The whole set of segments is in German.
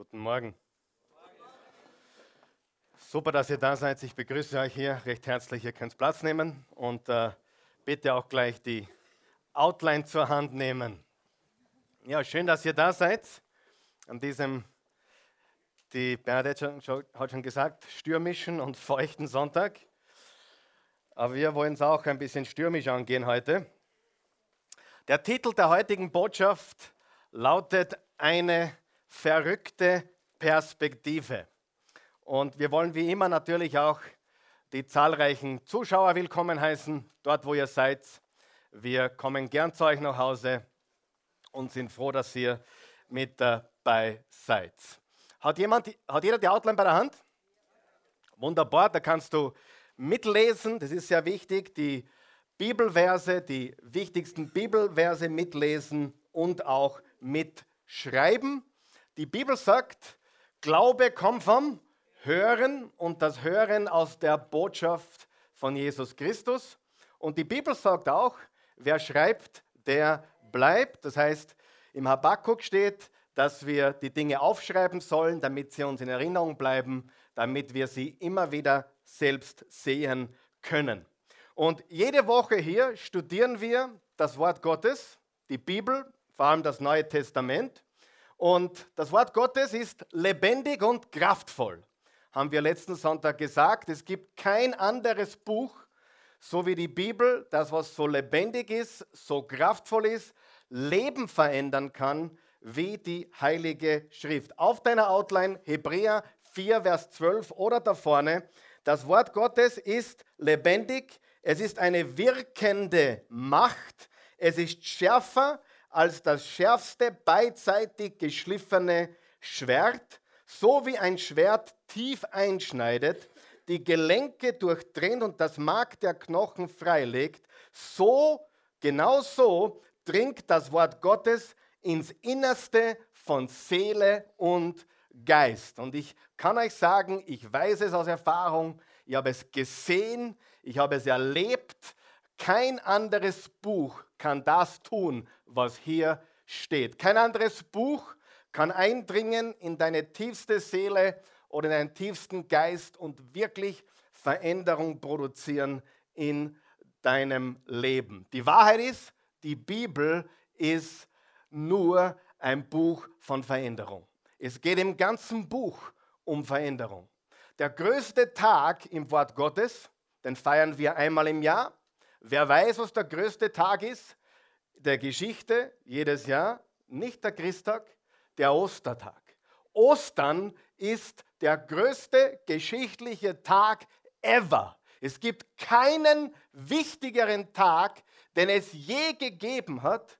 Guten Morgen. Super, dass ihr da seid. Ich begrüße euch hier recht herzlich. Ihr könnt Platz nehmen und äh, bitte auch gleich die Outline zur Hand nehmen. Ja, schön, dass ihr da seid an diesem, die Bernadette hat schon gesagt, stürmischen und feuchten Sonntag. Aber wir wollen es auch ein bisschen stürmisch angehen heute. Der Titel der heutigen Botschaft lautet eine verrückte Perspektive. Und wir wollen wie immer natürlich auch die zahlreichen Zuschauer willkommen heißen, dort wo ihr seid. Wir kommen gern zu euch nach Hause und sind froh, dass ihr mit dabei seid. Hat, jemand, hat jeder die Outline bei der Hand? Wunderbar, da kannst du mitlesen, das ist sehr wichtig, die Bibelverse, die wichtigsten Bibelverse mitlesen und auch mitschreiben. Die Bibel sagt, Glaube kommt vom Hören und das Hören aus der Botschaft von Jesus Christus. Und die Bibel sagt auch, wer schreibt, der bleibt. Das heißt, im Habakkuk steht, dass wir die Dinge aufschreiben sollen, damit sie uns in Erinnerung bleiben, damit wir sie immer wieder selbst sehen können. Und jede Woche hier studieren wir das Wort Gottes, die Bibel, vor allem das Neue Testament. Und das Wort Gottes ist lebendig und kraftvoll. Haben wir letzten Sonntag gesagt, es gibt kein anderes Buch, so wie die Bibel, das was so lebendig ist, so kraftvoll ist, Leben verändern kann, wie die Heilige Schrift. Auf deiner Outline Hebräer 4, Vers 12 oder da vorne, das Wort Gottes ist lebendig, es ist eine wirkende Macht, es ist schärfer als das schärfste beidseitig geschliffene Schwert, so wie ein Schwert tief einschneidet, die Gelenke durchtrennt und das Mark der Knochen freilegt, so, genau so dringt das Wort Gottes ins Innerste von Seele und Geist. Und ich kann euch sagen, ich weiß es aus Erfahrung, ich habe es gesehen, ich habe es erlebt. Kein anderes Buch kann das tun, was hier steht. Kein anderes Buch kann eindringen in deine tiefste Seele oder in deinen tiefsten Geist und wirklich Veränderung produzieren in deinem Leben. Die Wahrheit ist, die Bibel ist nur ein Buch von Veränderung. Es geht im ganzen Buch um Veränderung. Der größte Tag im Wort Gottes, den feiern wir einmal im Jahr. Wer weiß, was der größte Tag ist? der Geschichte jedes Jahr, nicht der Christtag, der Ostertag. Ostern ist der größte geschichtliche Tag ever. Es gibt keinen wichtigeren Tag, den es je gegeben hat,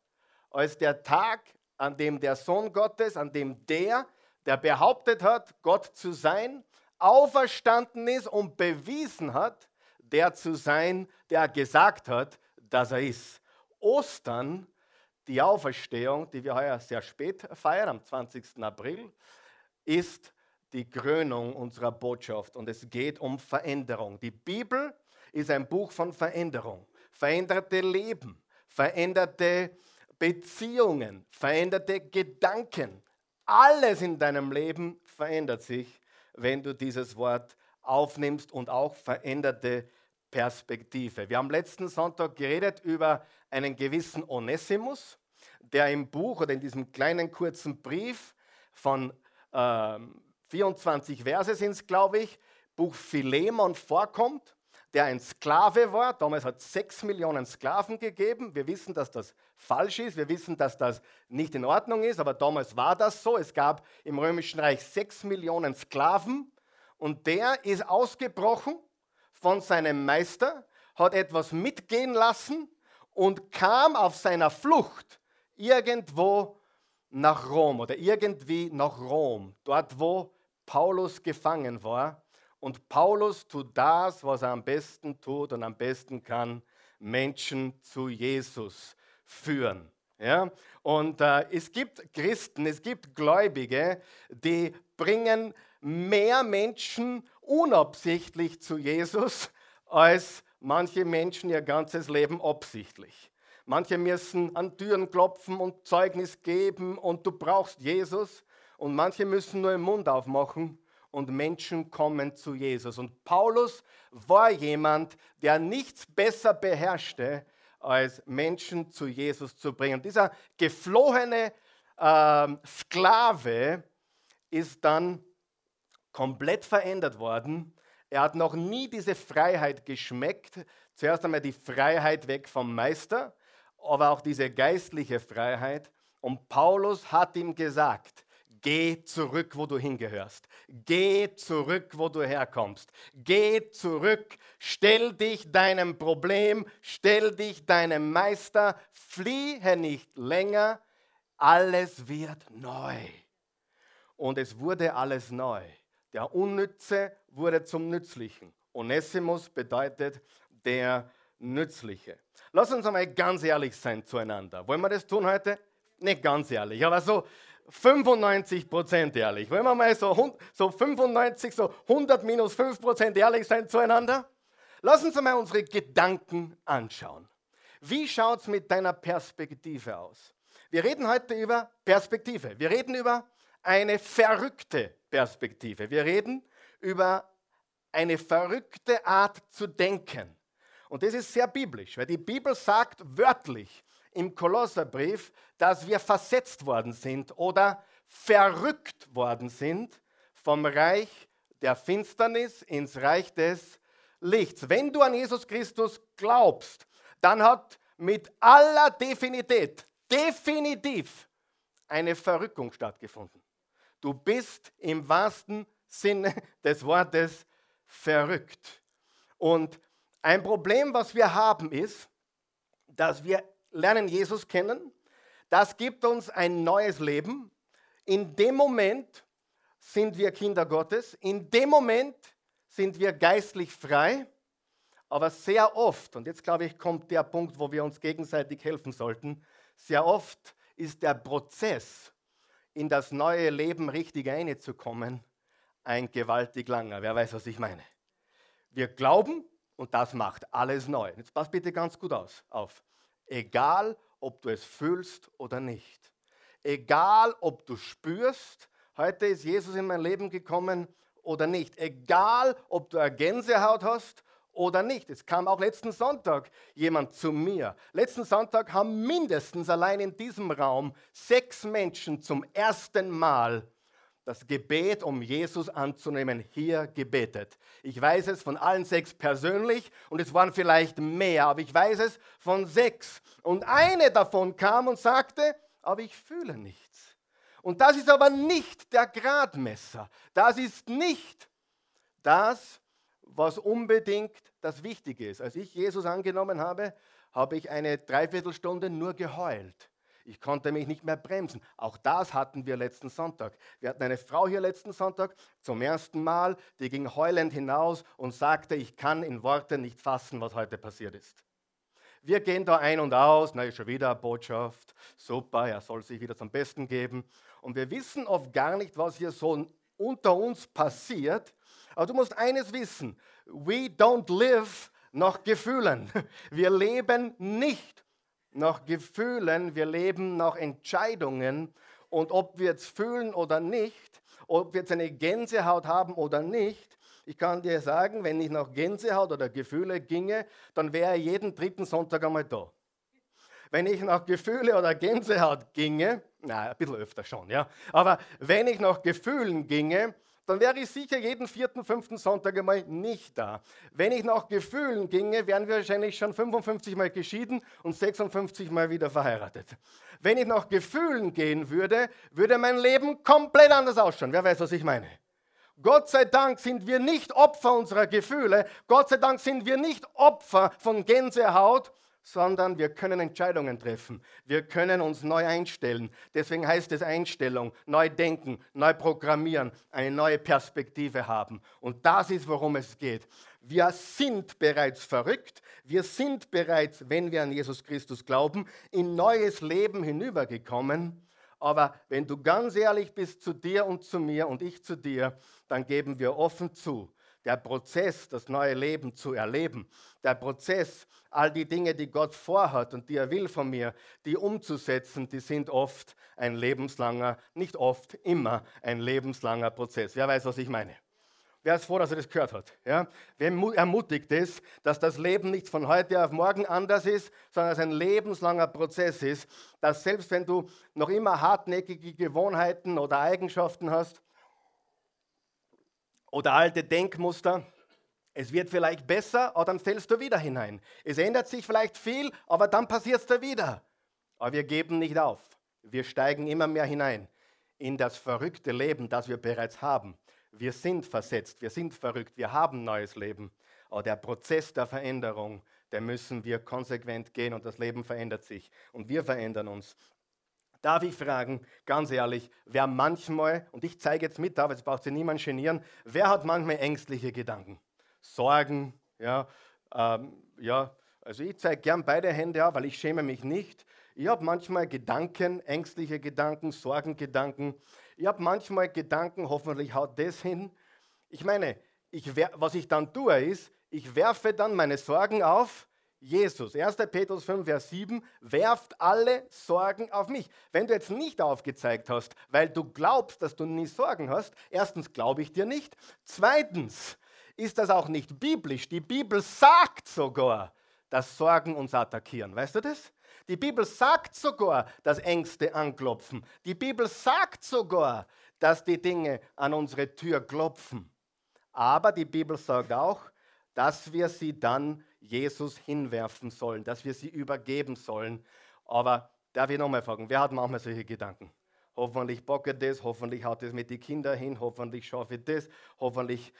als der Tag, an dem der Sohn Gottes, an dem der, der behauptet hat, Gott zu sein, auferstanden ist und bewiesen hat, der zu sein, der gesagt hat, dass er ist. Ostern, die Auferstehung, die wir heuer sehr spät feiern, am 20. April, ist die Krönung unserer Botschaft und es geht um Veränderung. Die Bibel ist ein Buch von Veränderung. Veränderte Leben, veränderte Beziehungen, veränderte Gedanken. Alles in deinem Leben verändert sich, wenn du dieses Wort aufnimmst und auch veränderte Perspektive. Wir haben letzten Sonntag geredet über einen gewissen Onesimus, der im Buch oder in diesem kleinen kurzen Brief von äh, 24 Verse sind es, glaube ich, Buch Philemon vorkommt, der ein Sklave war. Damals hat es sechs Millionen Sklaven gegeben. Wir wissen, dass das falsch ist. Wir wissen, dass das nicht in Ordnung ist, aber damals war das so. Es gab im Römischen Reich sechs Millionen Sklaven und der ist ausgebrochen von seinem Meister, hat etwas mitgehen lassen und kam auf seiner Flucht irgendwo nach Rom oder irgendwie nach Rom, dort wo Paulus gefangen war. Und Paulus tut das, was er am besten tut und am besten kann, Menschen zu Jesus führen. Ja? Und äh, es gibt Christen, es gibt Gläubige, die bringen mehr Menschen unabsichtlich zu Jesus als manche Menschen ihr ganzes Leben absichtlich. Manche müssen an Türen klopfen und Zeugnis geben und du brauchst Jesus. und manche müssen nur den Mund aufmachen und Menschen kommen zu Jesus. Und Paulus war jemand, der nichts besser beherrschte, als Menschen zu Jesus zu bringen. Dieser geflohene äh, Sklave ist dann komplett verändert worden. Er hat noch nie diese Freiheit geschmeckt. Zuerst einmal die Freiheit weg vom Meister, aber auch diese geistliche Freiheit. Und Paulus hat ihm gesagt, geh zurück, wo du hingehörst. Geh zurück, wo du herkommst. Geh zurück, stell dich deinem Problem, stell dich deinem Meister, fliehe nicht länger, alles wird neu. Und es wurde alles neu. Der Unnütze wurde zum Nützlichen. Onesimus bedeutet der Nützliche. Lass uns einmal ganz ehrlich sein zueinander. Wollen wir das tun heute? Nicht ganz ehrlich, aber so 95 Prozent ehrlich. Wollen wir mal so, so 95, so 100 minus 5 Prozent ehrlich sein zueinander? Lass uns einmal unsere Gedanken anschauen. Wie schaut es mit deiner Perspektive aus? Wir reden heute über Perspektive. Wir reden über eine verrückte Perspektive. Wir reden über eine verrückte Art zu denken. Und das ist sehr biblisch, weil die Bibel sagt wörtlich im Kolosserbrief, dass wir versetzt worden sind oder verrückt worden sind vom Reich der Finsternis ins Reich des Lichts. Wenn du an Jesus Christus glaubst, dann hat mit aller Definität, definitiv eine Verrückung stattgefunden. Du bist im wahrsten Sinne des Wortes verrückt. Und ein Problem, was wir haben, ist, dass wir lernen Jesus kennen. Das gibt uns ein neues Leben. In dem Moment sind wir Kinder Gottes. In dem Moment sind wir geistlich frei. Aber sehr oft, und jetzt glaube ich, kommt der Punkt, wo wir uns gegenseitig helfen sollten, sehr oft ist der Prozess, in das neue Leben richtig einzukommen, ein gewaltig langer. Wer weiß, was ich meine? Wir glauben und das macht alles neu. Jetzt pass bitte ganz gut aus, auf. Egal, ob du es fühlst oder nicht. Egal, ob du spürst, heute ist Jesus in mein Leben gekommen oder nicht. Egal, ob du eine Gänsehaut hast oder nicht. Es kam auch letzten Sonntag jemand zu mir. Letzten Sonntag haben mindestens allein in diesem Raum sechs Menschen zum ersten Mal das Gebet, um Jesus anzunehmen, hier gebetet. Ich weiß es von allen sechs persönlich und es waren vielleicht mehr, aber ich weiß es von sechs. Und eine davon kam und sagte, aber ich fühle nichts. Und das ist aber nicht der Gradmesser. Das ist nicht das, was unbedingt das Wichtige ist. Als ich Jesus angenommen habe, habe ich eine Dreiviertelstunde nur geheult. Ich konnte mich nicht mehr bremsen. Auch das hatten wir letzten Sonntag. Wir hatten eine Frau hier letzten Sonntag zum ersten Mal, die ging heulend hinaus und sagte, ich kann in Worten nicht fassen, was heute passiert ist. Wir gehen da ein und aus, na, ist schon wieder eine Botschaft, super, er soll sich wieder zum Besten geben. Und wir wissen oft gar nicht, was hier so unter uns passiert. Aber du musst eines wissen, we don't live nach Gefühlen. Wir leben nicht nach Gefühlen, wir leben nach Entscheidungen. Und ob wir jetzt fühlen oder nicht, ob wir jetzt eine Gänsehaut haben oder nicht, ich kann dir sagen, wenn ich nach Gänsehaut oder Gefühle ginge, dann wäre jeden dritten Sonntag einmal da. Wenn ich nach Gefühle oder Gänsehaut ginge, na, ein bisschen öfter schon, ja, aber wenn ich nach Gefühlen ginge, dann wäre ich sicher jeden vierten, fünften Sonntag einmal nicht da. Wenn ich nach Gefühlen ginge, wären wir wahrscheinlich schon 55 Mal geschieden und 56 Mal wieder verheiratet. Wenn ich nach Gefühlen gehen würde, würde mein Leben komplett anders ausschauen. Wer weiß, was ich meine? Gott sei Dank sind wir nicht Opfer unserer Gefühle. Gott sei Dank sind wir nicht Opfer von Gänsehaut, sondern wir können Entscheidungen treffen. Wir können uns neu einstellen. Deswegen heißt es Einstellung, neu denken, neu programmieren, eine neue Perspektive haben. Und das ist, worum es geht. Wir sind bereits verrückt. Wir sind bereits, wenn wir an Jesus Christus glauben, in neues Leben hinübergekommen. Aber wenn du ganz ehrlich bist zu dir und zu mir und ich zu dir, dann geben wir offen zu, der Prozess, das neue Leben zu erleben, der Prozess, all die Dinge, die Gott vorhat und die er will von mir, die umzusetzen, die sind oft ein lebenslanger, nicht oft, immer ein lebenslanger Prozess. Wer weiß, was ich meine? Wer ist froh, dass er das gehört hat? Ja? Wer ermutigt ist, dass das Leben nicht von heute auf morgen anders ist, sondern es ein lebenslanger Prozess ist, dass selbst wenn du noch immer hartnäckige Gewohnheiten oder Eigenschaften hast oder alte Denkmuster, es wird vielleicht besser, aber dann fällst du wieder hinein. Es ändert sich vielleicht viel, aber dann passiert es da wieder. Aber wir geben nicht auf. Wir steigen immer mehr hinein in das verrückte Leben, das wir bereits haben. Wir sind versetzt, wir sind verrückt, wir haben neues Leben. Aber der Prozess der Veränderung, der müssen wir konsequent gehen und das Leben verändert sich und wir verändern uns. Darf ich fragen, ganz ehrlich, wer manchmal, und ich zeige jetzt mit, aber jetzt braucht sich niemand genieren, wer hat manchmal ängstliche Gedanken? Sorgen, ja, ähm, ja, also ich zeige gern beide Hände auf, weil ich schäme mich nicht. Ich habe manchmal Gedanken, ängstliche Gedanken, Sorgengedanken. Ich habe manchmal Gedanken, hoffentlich haut das hin. Ich meine, ich, was ich dann tue, ist, ich werfe dann meine Sorgen auf Jesus. 1. Petrus 5, Vers 7, werft alle Sorgen auf mich. Wenn du jetzt nicht aufgezeigt hast, weil du glaubst, dass du nie Sorgen hast, erstens glaube ich dir nicht. Zweitens ist das auch nicht biblisch. Die Bibel sagt sogar, dass Sorgen uns attackieren. Weißt du das? Die Bibel sagt sogar, dass Ängste anklopfen. Die Bibel sagt sogar, dass die Dinge an unsere Tür klopfen. Aber die Bibel sagt auch, dass wir sie dann Jesus hinwerfen sollen, dass wir sie übergeben sollen. Aber darf ich nochmal fragen, wer hat manchmal solche Gedanken? Hoffentlich bocke das, hoffentlich haut es mit den Kindern hin, hoffentlich schaffe ich das, hoffentlich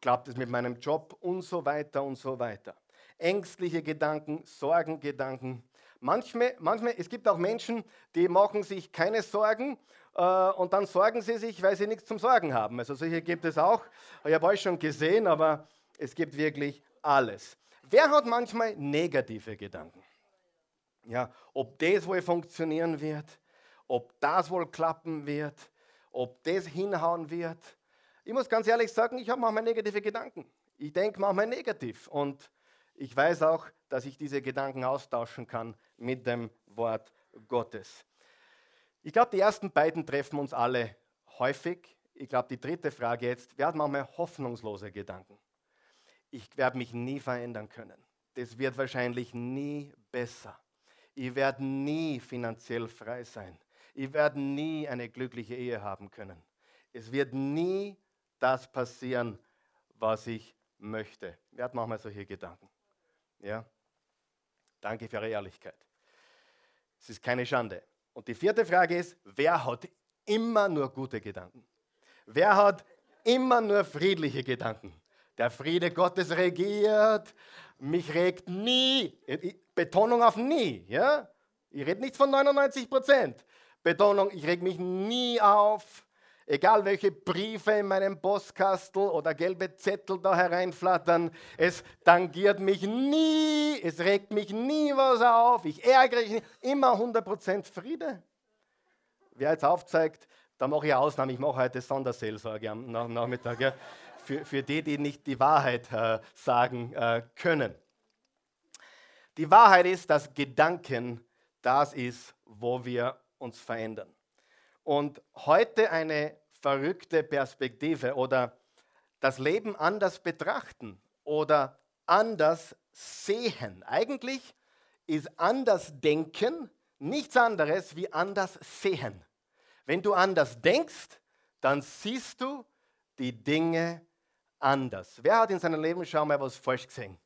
klappt es mit meinem Job und so weiter und so weiter. Ängstliche Gedanken, Sorgengedanken. Manchmal, manchmal, es gibt auch Menschen, die machen sich keine Sorgen äh, und dann sorgen sie sich, weil sie nichts zum Sorgen haben. Also solche gibt es auch. Ich habe euch schon gesehen, aber es gibt wirklich alles. Wer hat manchmal negative Gedanken? Ja, ob das wohl funktionieren wird, ob das wohl klappen wird, ob das hinhauen wird. Ich muss ganz ehrlich sagen, ich habe manchmal negative Gedanken. Ich denke manchmal negativ und ich weiß auch, dass ich diese Gedanken austauschen kann mit dem Wort Gottes. Ich glaube, die ersten beiden treffen uns alle häufig. Ich glaube, die dritte Frage jetzt, wer hat manchmal hoffnungslose Gedanken? Ich werde mich nie verändern können. Das wird wahrscheinlich nie besser. Ich werde nie finanziell frei sein. Ich werde nie eine glückliche Ehe haben können. Es wird nie das passieren, was ich möchte. Wer hat manchmal solche Gedanken? Ja? Danke für Ihre Ehrlichkeit. Es ist keine Schande. Und die vierte Frage ist, wer hat immer nur gute Gedanken? Wer hat immer nur friedliche Gedanken? Der Friede Gottes regiert, mich regt nie, Betonung auf nie, ja? Ich rede nicht von 99 Prozent. Betonung, ich reg mich nie auf, egal welche Briefe in meinem Postkastel oder gelbe Zettel da hereinflattern, es tangiert mich nie, es regt mich nie was auf, ich ärgere mich nicht, immer 100% Friede. Wer jetzt aufzeigt, da mache ich Ausnahme, ich mache heute Sonderseelsorge am Nachmittag, ja, für, für die, die nicht die Wahrheit äh, sagen äh, können. Die Wahrheit ist, dass Gedanken das ist, wo wir uns verändern. Und heute eine verrückte Perspektive oder das Leben anders betrachten oder anders sehen. Eigentlich ist anders denken nichts anderes wie anders sehen. Wenn du anders denkst, dann siehst du die Dinge anders. Wer hat in seinem Leben schon mal was falsch gesehen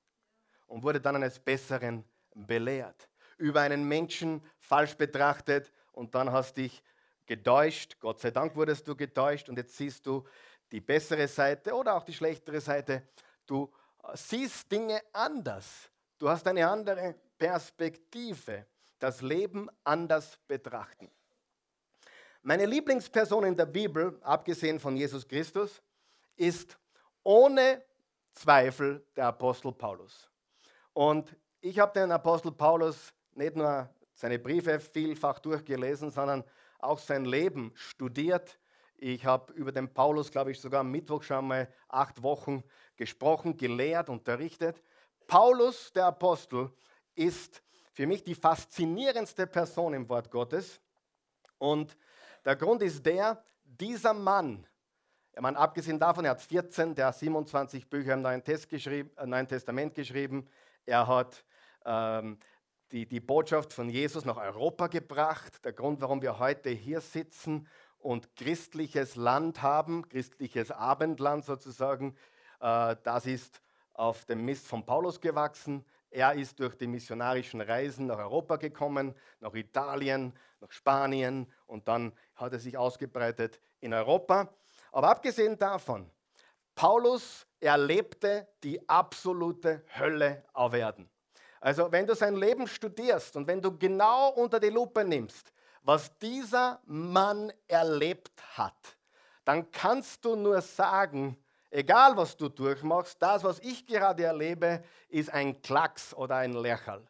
und wurde dann eines Besseren belehrt? Über einen Menschen falsch betrachtet und dann hast dich getäuscht. Gott sei Dank wurdest du getäuscht und jetzt siehst du die bessere Seite oder auch die schlechtere Seite. Du siehst Dinge anders. Du hast eine andere Perspektive. Das Leben anders betrachten. Meine Lieblingsperson in der Bibel, abgesehen von Jesus Christus, ist ohne Zweifel der Apostel Paulus. Und ich habe den Apostel Paulus nicht nur seine Briefe vielfach durchgelesen, sondern auch sein Leben studiert. Ich habe über den Paulus, glaube ich, sogar am Mittwoch schon mal acht Wochen gesprochen, gelehrt, unterrichtet. Paulus, der Apostel, ist für mich die faszinierendste Person im Wort Gottes. Und der Grund ist der, dieser Mann, meine, abgesehen davon, er hat 14 der 27 Bücher im Neuen, äh, Neuen Testament geschrieben. Er hat ähm, die, die Botschaft von Jesus nach Europa gebracht. Der Grund, warum wir heute hier sitzen und christliches Land haben, christliches Abendland sozusagen, äh, das ist auf dem Mist von Paulus gewachsen. Er ist durch die missionarischen Reisen nach Europa gekommen, nach Italien, nach Spanien und dann hat er sich ausgebreitet in Europa. Aber abgesehen davon, Paulus erlebte die absolute Hölle auf Erden. Also wenn du sein Leben studierst und wenn du genau unter die Lupe nimmst, was dieser Mann erlebt hat, dann kannst du nur sagen, egal was du durchmachst, das, was ich gerade erlebe, ist ein Klacks oder ein Lächerl.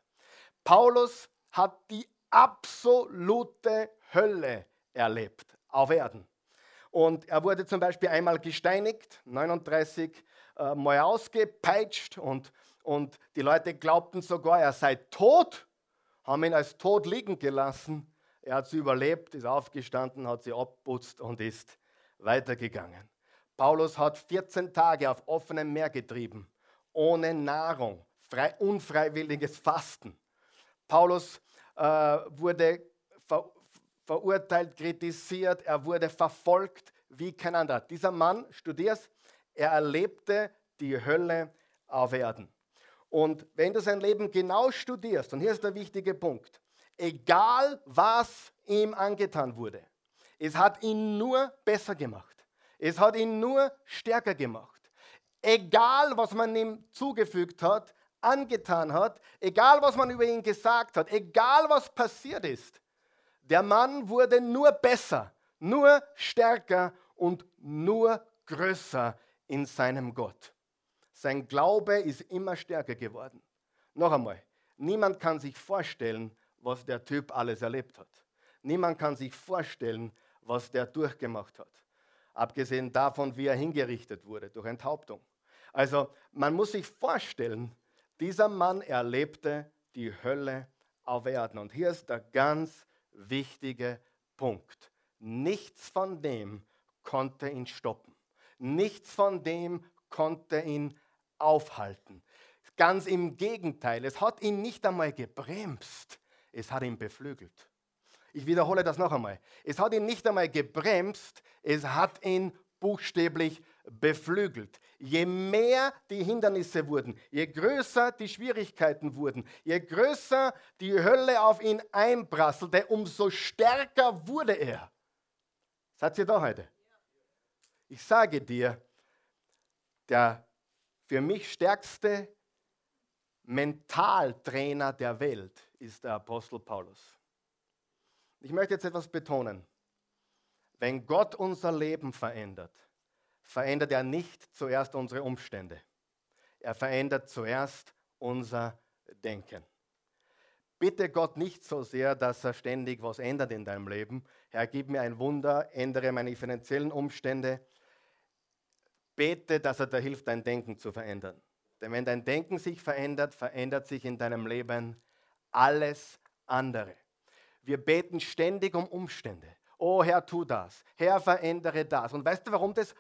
Paulus hat die absolute Hölle erlebt auf Erden. Und er wurde zum Beispiel einmal gesteinigt, 39 äh, Mal ausgepeitscht und, und die Leute glaubten sogar, er sei tot, haben ihn als tot liegen gelassen. Er hat sie überlebt, ist aufgestanden, hat sie abputzt und ist weitergegangen. Paulus hat 14 Tage auf offenem Meer getrieben, ohne Nahrung, frei, unfreiwilliges Fasten. Paulus äh, wurde verurteilt, kritisiert, er wurde verfolgt wie kein anderer. Dieser Mann, studierst, er erlebte die Hölle auf Erden. Und wenn du sein Leben genau studierst, und hier ist der wichtige Punkt, egal was ihm angetan wurde, es hat ihn nur besser gemacht. Es hat ihn nur stärker gemacht. Egal was man ihm zugefügt hat, angetan hat, egal was man über ihn gesagt hat, egal was passiert ist, der Mann wurde nur besser, nur stärker und nur größer in seinem Gott. Sein Glaube ist immer stärker geworden. Noch einmal, niemand kann sich vorstellen, was der Typ alles erlebt hat. Niemand kann sich vorstellen, was der durchgemacht hat. Abgesehen davon, wie er hingerichtet wurde durch Enthauptung. Also man muss sich vorstellen, dieser Mann erlebte die Hölle auf Erden. Und hier ist der ganz wichtige Punkt. Nichts von dem konnte ihn stoppen. Nichts von dem konnte ihn aufhalten. Ganz im Gegenteil, es hat ihn nicht einmal gebremst, es hat ihn beflügelt. Ich wiederhole das noch einmal. Es hat ihn nicht einmal gebremst, es hat ihn buchstäblich beflügelt. Je mehr die Hindernisse wurden, je größer die Schwierigkeiten wurden, je größer die Hölle auf ihn einprasselte, umso stärker wurde er. Seid ihr da heute? Ich sage dir, der für mich stärkste Mentaltrainer der Welt ist der Apostel Paulus. Ich möchte jetzt etwas betonen. Wenn Gott unser Leben verändert, verändert er nicht zuerst unsere Umstände. Er verändert zuerst unser Denken. Bitte Gott nicht so sehr, dass er ständig was ändert in deinem Leben. Herr, gib mir ein Wunder, ändere meine finanziellen Umstände. Bete, dass er dir hilft, dein Denken zu verändern. Denn wenn dein Denken sich verändert, verändert sich in deinem Leben alles andere. Wir beten ständig um Umstände. Oh Herr, tu das. Herr, verändere das. Und weißt du, warum das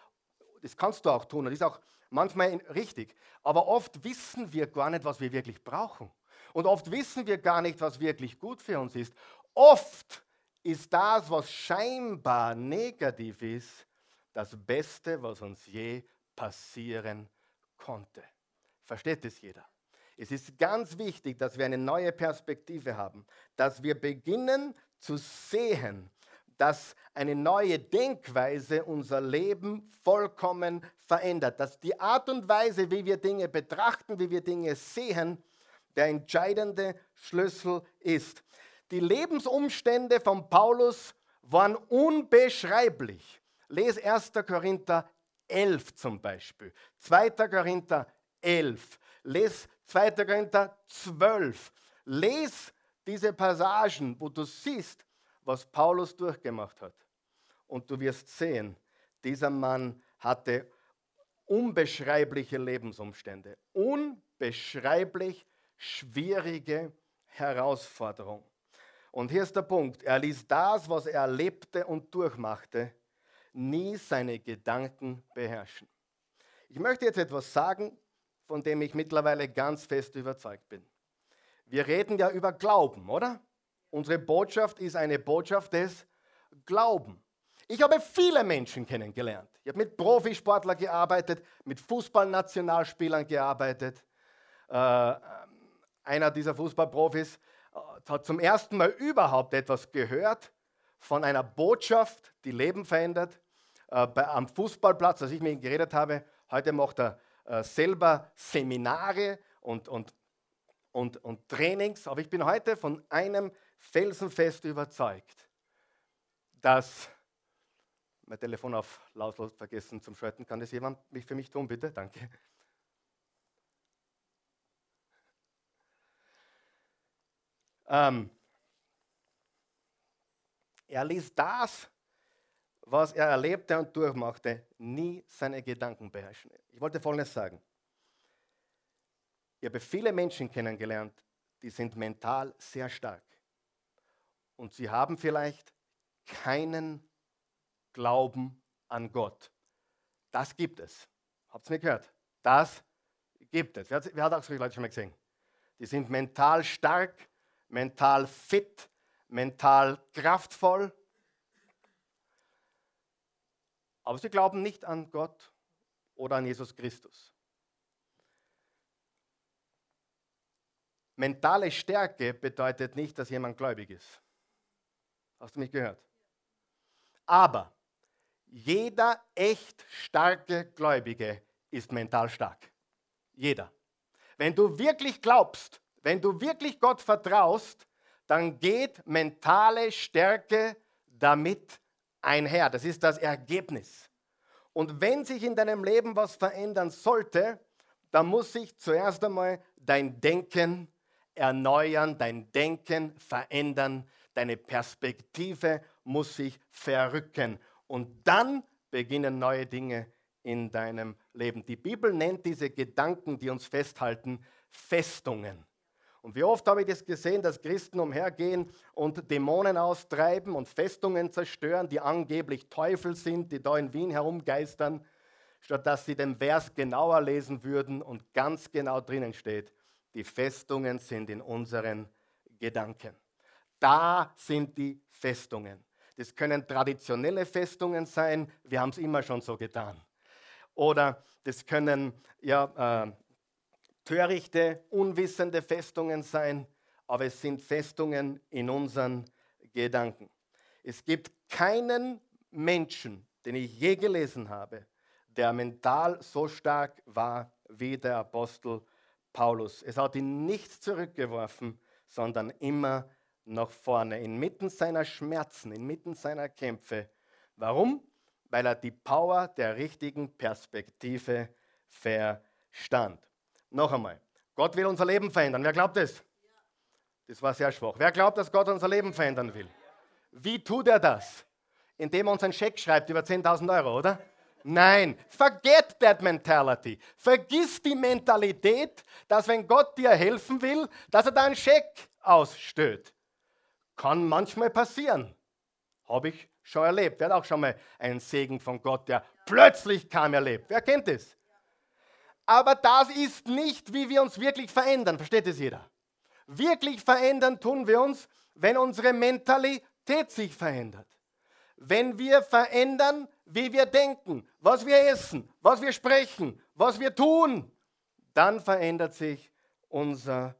das kannst du auch tun und ist auch manchmal richtig. Aber oft wissen wir gar nicht, was wir wirklich brauchen. Und oft wissen wir gar nicht, was wirklich gut für uns ist. Oft ist das, was scheinbar negativ ist, das Beste, was uns je passieren konnte. Versteht es jeder? Es ist ganz wichtig, dass wir eine neue Perspektive haben, dass wir beginnen zu sehen, dass eine neue Denkweise unser Leben vollkommen verändert. Dass die Art und Weise, wie wir Dinge betrachten, wie wir Dinge sehen, der entscheidende Schlüssel ist. Die Lebensumstände von Paulus waren unbeschreiblich. Les 1. Korinther 11 zum Beispiel, 2. Korinther 11, les 2. Korinther 12. Les diese Passagen, wo du siehst, was Paulus durchgemacht hat. und du wirst sehen, dieser Mann hatte unbeschreibliche Lebensumstände, unbeschreiblich schwierige Herausforderungen. Und hier ist der Punkt, er ließ das, was er erlebte und durchmachte, nie seine Gedanken beherrschen. Ich möchte jetzt etwas sagen, von dem ich mittlerweile ganz fest überzeugt bin. Wir reden ja über Glauben, oder? Unsere Botschaft ist eine Botschaft des Glauben. Ich habe viele Menschen kennengelernt. Ich habe mit Profisportlern gearbeitet, mit Fußballnationalspielern gearbeitet. Äh, einer dieser Fußballprofis äh, hat zum ersten Mal überhaupt etwas gehört von einer Botschaft, die Leben verändert. Äh, bei, am Fußballplatz, als ich mit ihm geredet habe, heute macht er äh, selber Seminare und, und, und, und Trainings. Aber ich bin heute von einem felsenfest überzeugt, dass mein Telefon auf lautlos vergessen zum Schalten. Kann das jemand für mich tun, bitte? Danke. Ähm, er ließ das, was er erlebte und durchmachte, nie seine Gedanken beherrschen. Ich wollte Folgendes sagen. Ich habe viele Menschen kennengelernt, die sind mental sehr stark. Und sie haben vielleicht keinen Glauben an Gott. Das gibt es. Habt ihr mir gehört? Das gibt es. Wer hat, auch solche Leute schon mal gesehen? Die sind mental stark, mental fit, mental kraftvoll. Aber sie glauben nicht an Gott oder an Jesus Christus. Mentale Stärke bedeutet nicht, dass jemand gläubig ist. Hast du mich gehört? Aber jeder echt starke Gläubige ist mental stark. Jeder. Wenn du wirklich glaubst, wenn du wirklich Gott vertraust, dann geht mentale Stärke damit einher. Das ist das Ergebnis. Und wenn sich in deinem Leben was verändern sollte, dann muss sich zuerst einmal dein Denken erneuern, dein Denken verändern, deine Perspektive muss sich verrücken. Und dann beginnen neue Dinge in deinem Leben. Die Bibel nennt diese Gedanken, die uns festhalten, Festungen. Und wie oft habe ich das gesehen, dass Christen umhergehen und Dämonen austreiben und Festungen zerstören, die angeblich Teufel sind, die da in Wien herumgeistern, statt dass sie den Vers genauer lesen würden und ganz genau drinnen steht, die Festungen sind in unseren Gedanken. Da sind die Festungen. Das können traditionelle Festungen sein, wir haben es immer schon so getan. Oder das können ja, äh, törichte, unwissende Festungen sein, aber es sind Festungen in unseren Gedanken. Es gibt keinen Menschen, den ich je gelesen habe, der mental so stark war wie der Apostel Paulus. Es hat ihn nicht zurückgeworfen, sondern immer nach vorne, inmitten seiner Schmerzen, inmitten seiner Kämpfe. Warum? Weil er die Power der richtigen Perspektive verstand. Noch einmal, Gott will unser Leben verändern. Wer glaubt das? Das war sehr schwach. Wer glaubt, dass Gott unser Leben verändern will? Wie tut er das? Indem er uns einen Scheck schreibt über 10.000 Euro, oder? Nein, forget that mentality. Vergiss die Mentalität, dass wenn Gott dir helfen will, dass er da einen Scheck ausstößt. Kann manchmal passieren. Habe ich schon erlebt. Wer hat auch schon mal einen Segen von Gott, der plötzlich kam, erlebt? Wer kennt es? Aber das ist nicht, wie wir uns wirklich verändern. Versteht es jeder? Wirklich verändern tun wir uns, wenn unsere Mentalität sich verändert. Wenn wir verändern, wie wir denken, was wir essen, was wir sprechen, was wir tun, dann verändert sich unser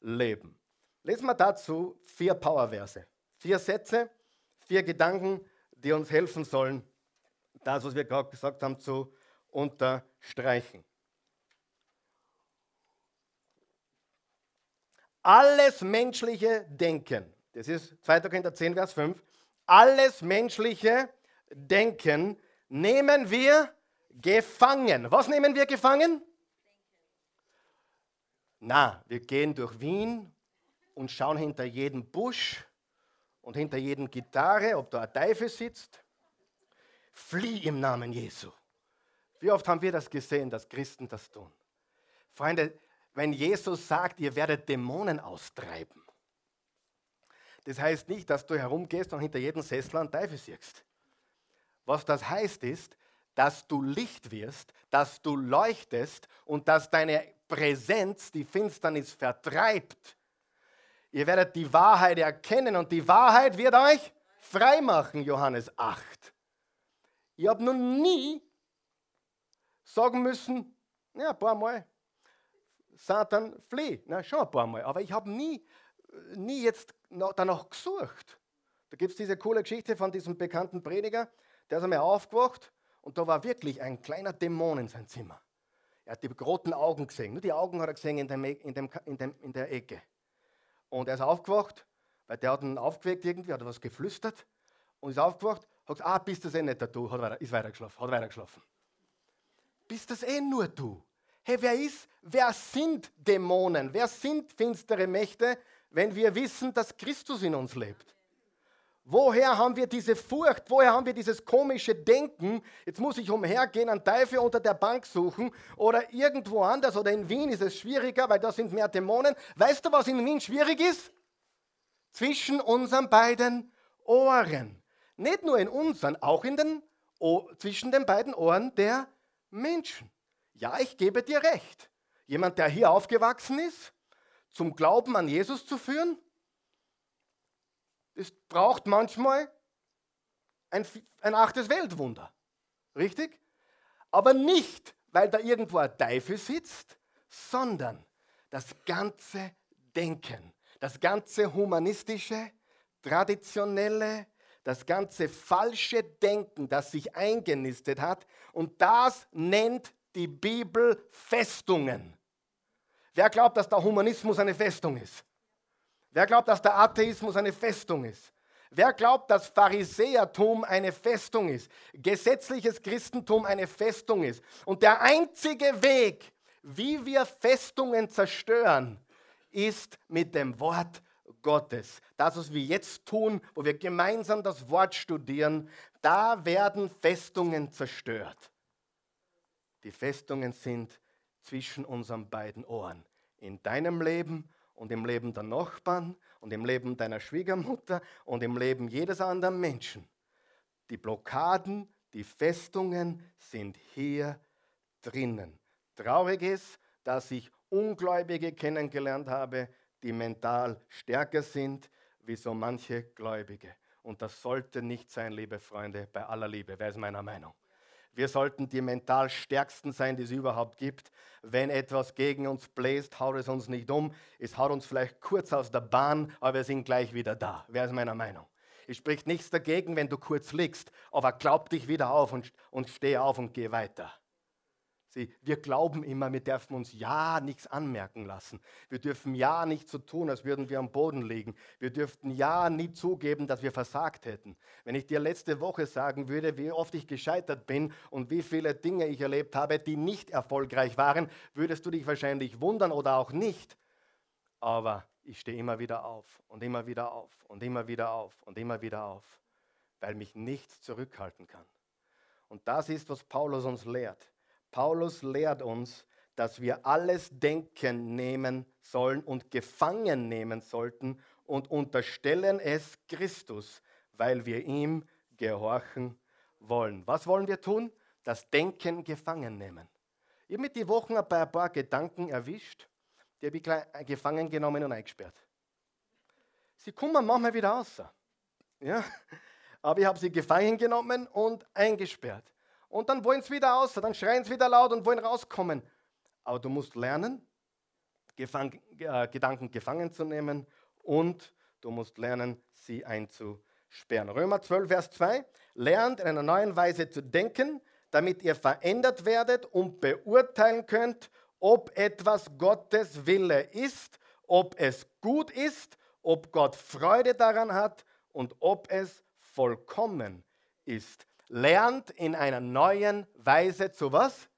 Leben. Lesen wir dazu vier Powerverse. Vier Sätze, vier Gedanken, die uns helfen sollen, das, was wir gerade gesagt haben, zu unterstreichen. Alles menschliche Denken, das ist 2. Korinther 10, Vers 5, alles menschliche Denken nehmen wir gefangen. Was nehmen wir gefangen? Na, wir gehen durch Wien und schauen hinter jedem Busch und hinter jedem Gitarre, ob da ein Teufel sitzt. flieh im Namen Jesu. Wie oft haben wir das gesehen, dass Christen das tun? Freunde, wenn Jesus sagt, ihr werdet Dämonen austreiben, das heißt nicht, dass du herumgehst und hinter jedem Sessel einen Teufel siehst. Was das heißt ist, dass du Licht wirst, dass du leuchtest und dass deine Präsenz die Finsternis vertreibt. Ihr werdet die Wahrheit erkennen und die Wahrheit wird euch frei machen, Johannes 8. Ich habe noch nie sagen müssen, ja, ein paar Mal, Satan, flieh. Na, schon ein paar Mal. Aber ich habe nie, nie jetzt danach gesucht. Da gibt es diese coole Geschichte von diesem bekannten Prediger, der ist einmal aufgewacht und da war wirklich ein kleiner Dämon in seinem Zimmer. Er hat die roten Augen gesehen. Nur die Augen hat er gesehen in, dem, in, dem, in, dem, in der Ecke. Und er ist aufgewacht, weil der hat ihn aufgeweckt irgendwie, hat was geflüstert und ist aufgewacht, hat gesagt, ah, bist das eh nicht du, hat weiter, ist weitergeschlafen, hat weitergeschlafen. Bist das eh nur du? Hey, wer ist, wer sind Dämonen? Wer sind finstere Mächte, wenn wir wissen, dass Christus in uns lebt? Woher haben wir diese Furcht? Woher haben wir dieses komische Denken? Jetzt muss ich umhergehen, einen Teufel unter der Bank suchen oder irgendwo anders oder in Wien ist es schwieriger, weil da sind mehr Dämonen. Weißt du, was in Wien schwierig ist? Zwischen unseren beiden Ohren. Nicht nur in unseren, auch in den, zwischen den beiden Ohren der Menschen. Ja, ich gebe dir recht. Jemand, der hier aufgewachsen ist, zum Glauben an Jesus zu führen, das braucht manchmal ein, ein achtes Weltwunder. Richtig? Aber nicht, weil da irgendwo ein Teufel sitzt, sondern das ganze Denken, das ganze humanistische, traditionelle, das ganze falsche Denken, das sich eingenistet hat. Und das nennt die Bibel Festungen. Wer glaubt, dass der Humanismus eine Festung ist? Wer glaubt, dass der Atheismus eine Festung ist? Wer glaubt, dass Pharisäertum eine Festung ist? Gesetzliches Christentum eine Festung ist? Und der einzige Weg, wie wir Festungen zerstören, ist mit dem Wort Gottes. Das, was wir jetzt tun, wo wir gemeinsam das Wort studieren, da werden Festungen zerstört. Die Festungen sind zwischen unseren beiden Ohren. In deinem Leben und im Leben der Nachbarn und im Leben deiner Schwiegermutter und im Leben jedes anderen Menschen. Die Blockaden, die Festungen sind hier drinnen. Traurig ist, dass ich Ungläubige kennengelernt habe, die mental stärker sind wie so manche Gläubige. Und das sollte nicht sein, liebe Freunde, bei aller Liebe. Wer ist meiner Meinung? Wir sollten die mental stärksten sein, die es überhaupt gibt. Wenn etwas gegen uns bläst, haut es uns nicht um. Es haut uns vielleicht kurz aus der Bahn, aber wir sind gleich wieder da. Wer ist meiner Meinung? Es spricht nichts dagegen, wenn du kurz liegst, aber glaub dich wieder auf und, und steh auf und geh weiter. Sie, wir glauben immer, wir dürfen uns ja nichts anmerken lassen. Wir dürfen ja nicht so tun, als würden wir am Boden liegen. Wir dürften ja nie zugeben, dass wir versagt hätten. Wenn ich dir letzte Woche sagen würde, wie oft ich gescheitert bin und wie viele Dinge ich erlebt habe, die nicht erfolgreich waren, würdest du dich wahrscheinlich wundern oder auch nicht. Aber ich stehe immer wieder auf und immer wieder auf und immer wieder auf und immer wieder auf, weil mich nichts zurückhalten kann. Und das ist, was Paulus uns lehrt. Paulus lehrt uns, dass wir alles Denken nehmen sollen und gefangen nehmen sollten und unterstellen es Christus, weil wir ihm gehorchen wollen. Was wollen wir tun? Das Denken gefangen nehmen. Ich habe mit die Wochen bei ein paar Gedanken erwischt, die habe ich gefangen genommen und eingesperrt. Sie kommen manchmal wieder raus. Ja? Aber ich habe sie gefangen genommen und eingesperrt und dann wollen sie wieder aus, dann schreien sie wieder laut und wollen rauskommen. Aber du musst lernen, Gefang, äh, Gedanken gefangen zu nehmen und du musst lernen, sie einzusperren. Römer 12, Vers 2. Lernt in einer neuen Weise zu denken, damit ihr verändert werdet und beurteilen könnt, ob etwas Gottes Wille ist, ob es gut ist, ob Gott Freude daran hat und ob es vollkommen ist lernt in einer neuen Weise zu was?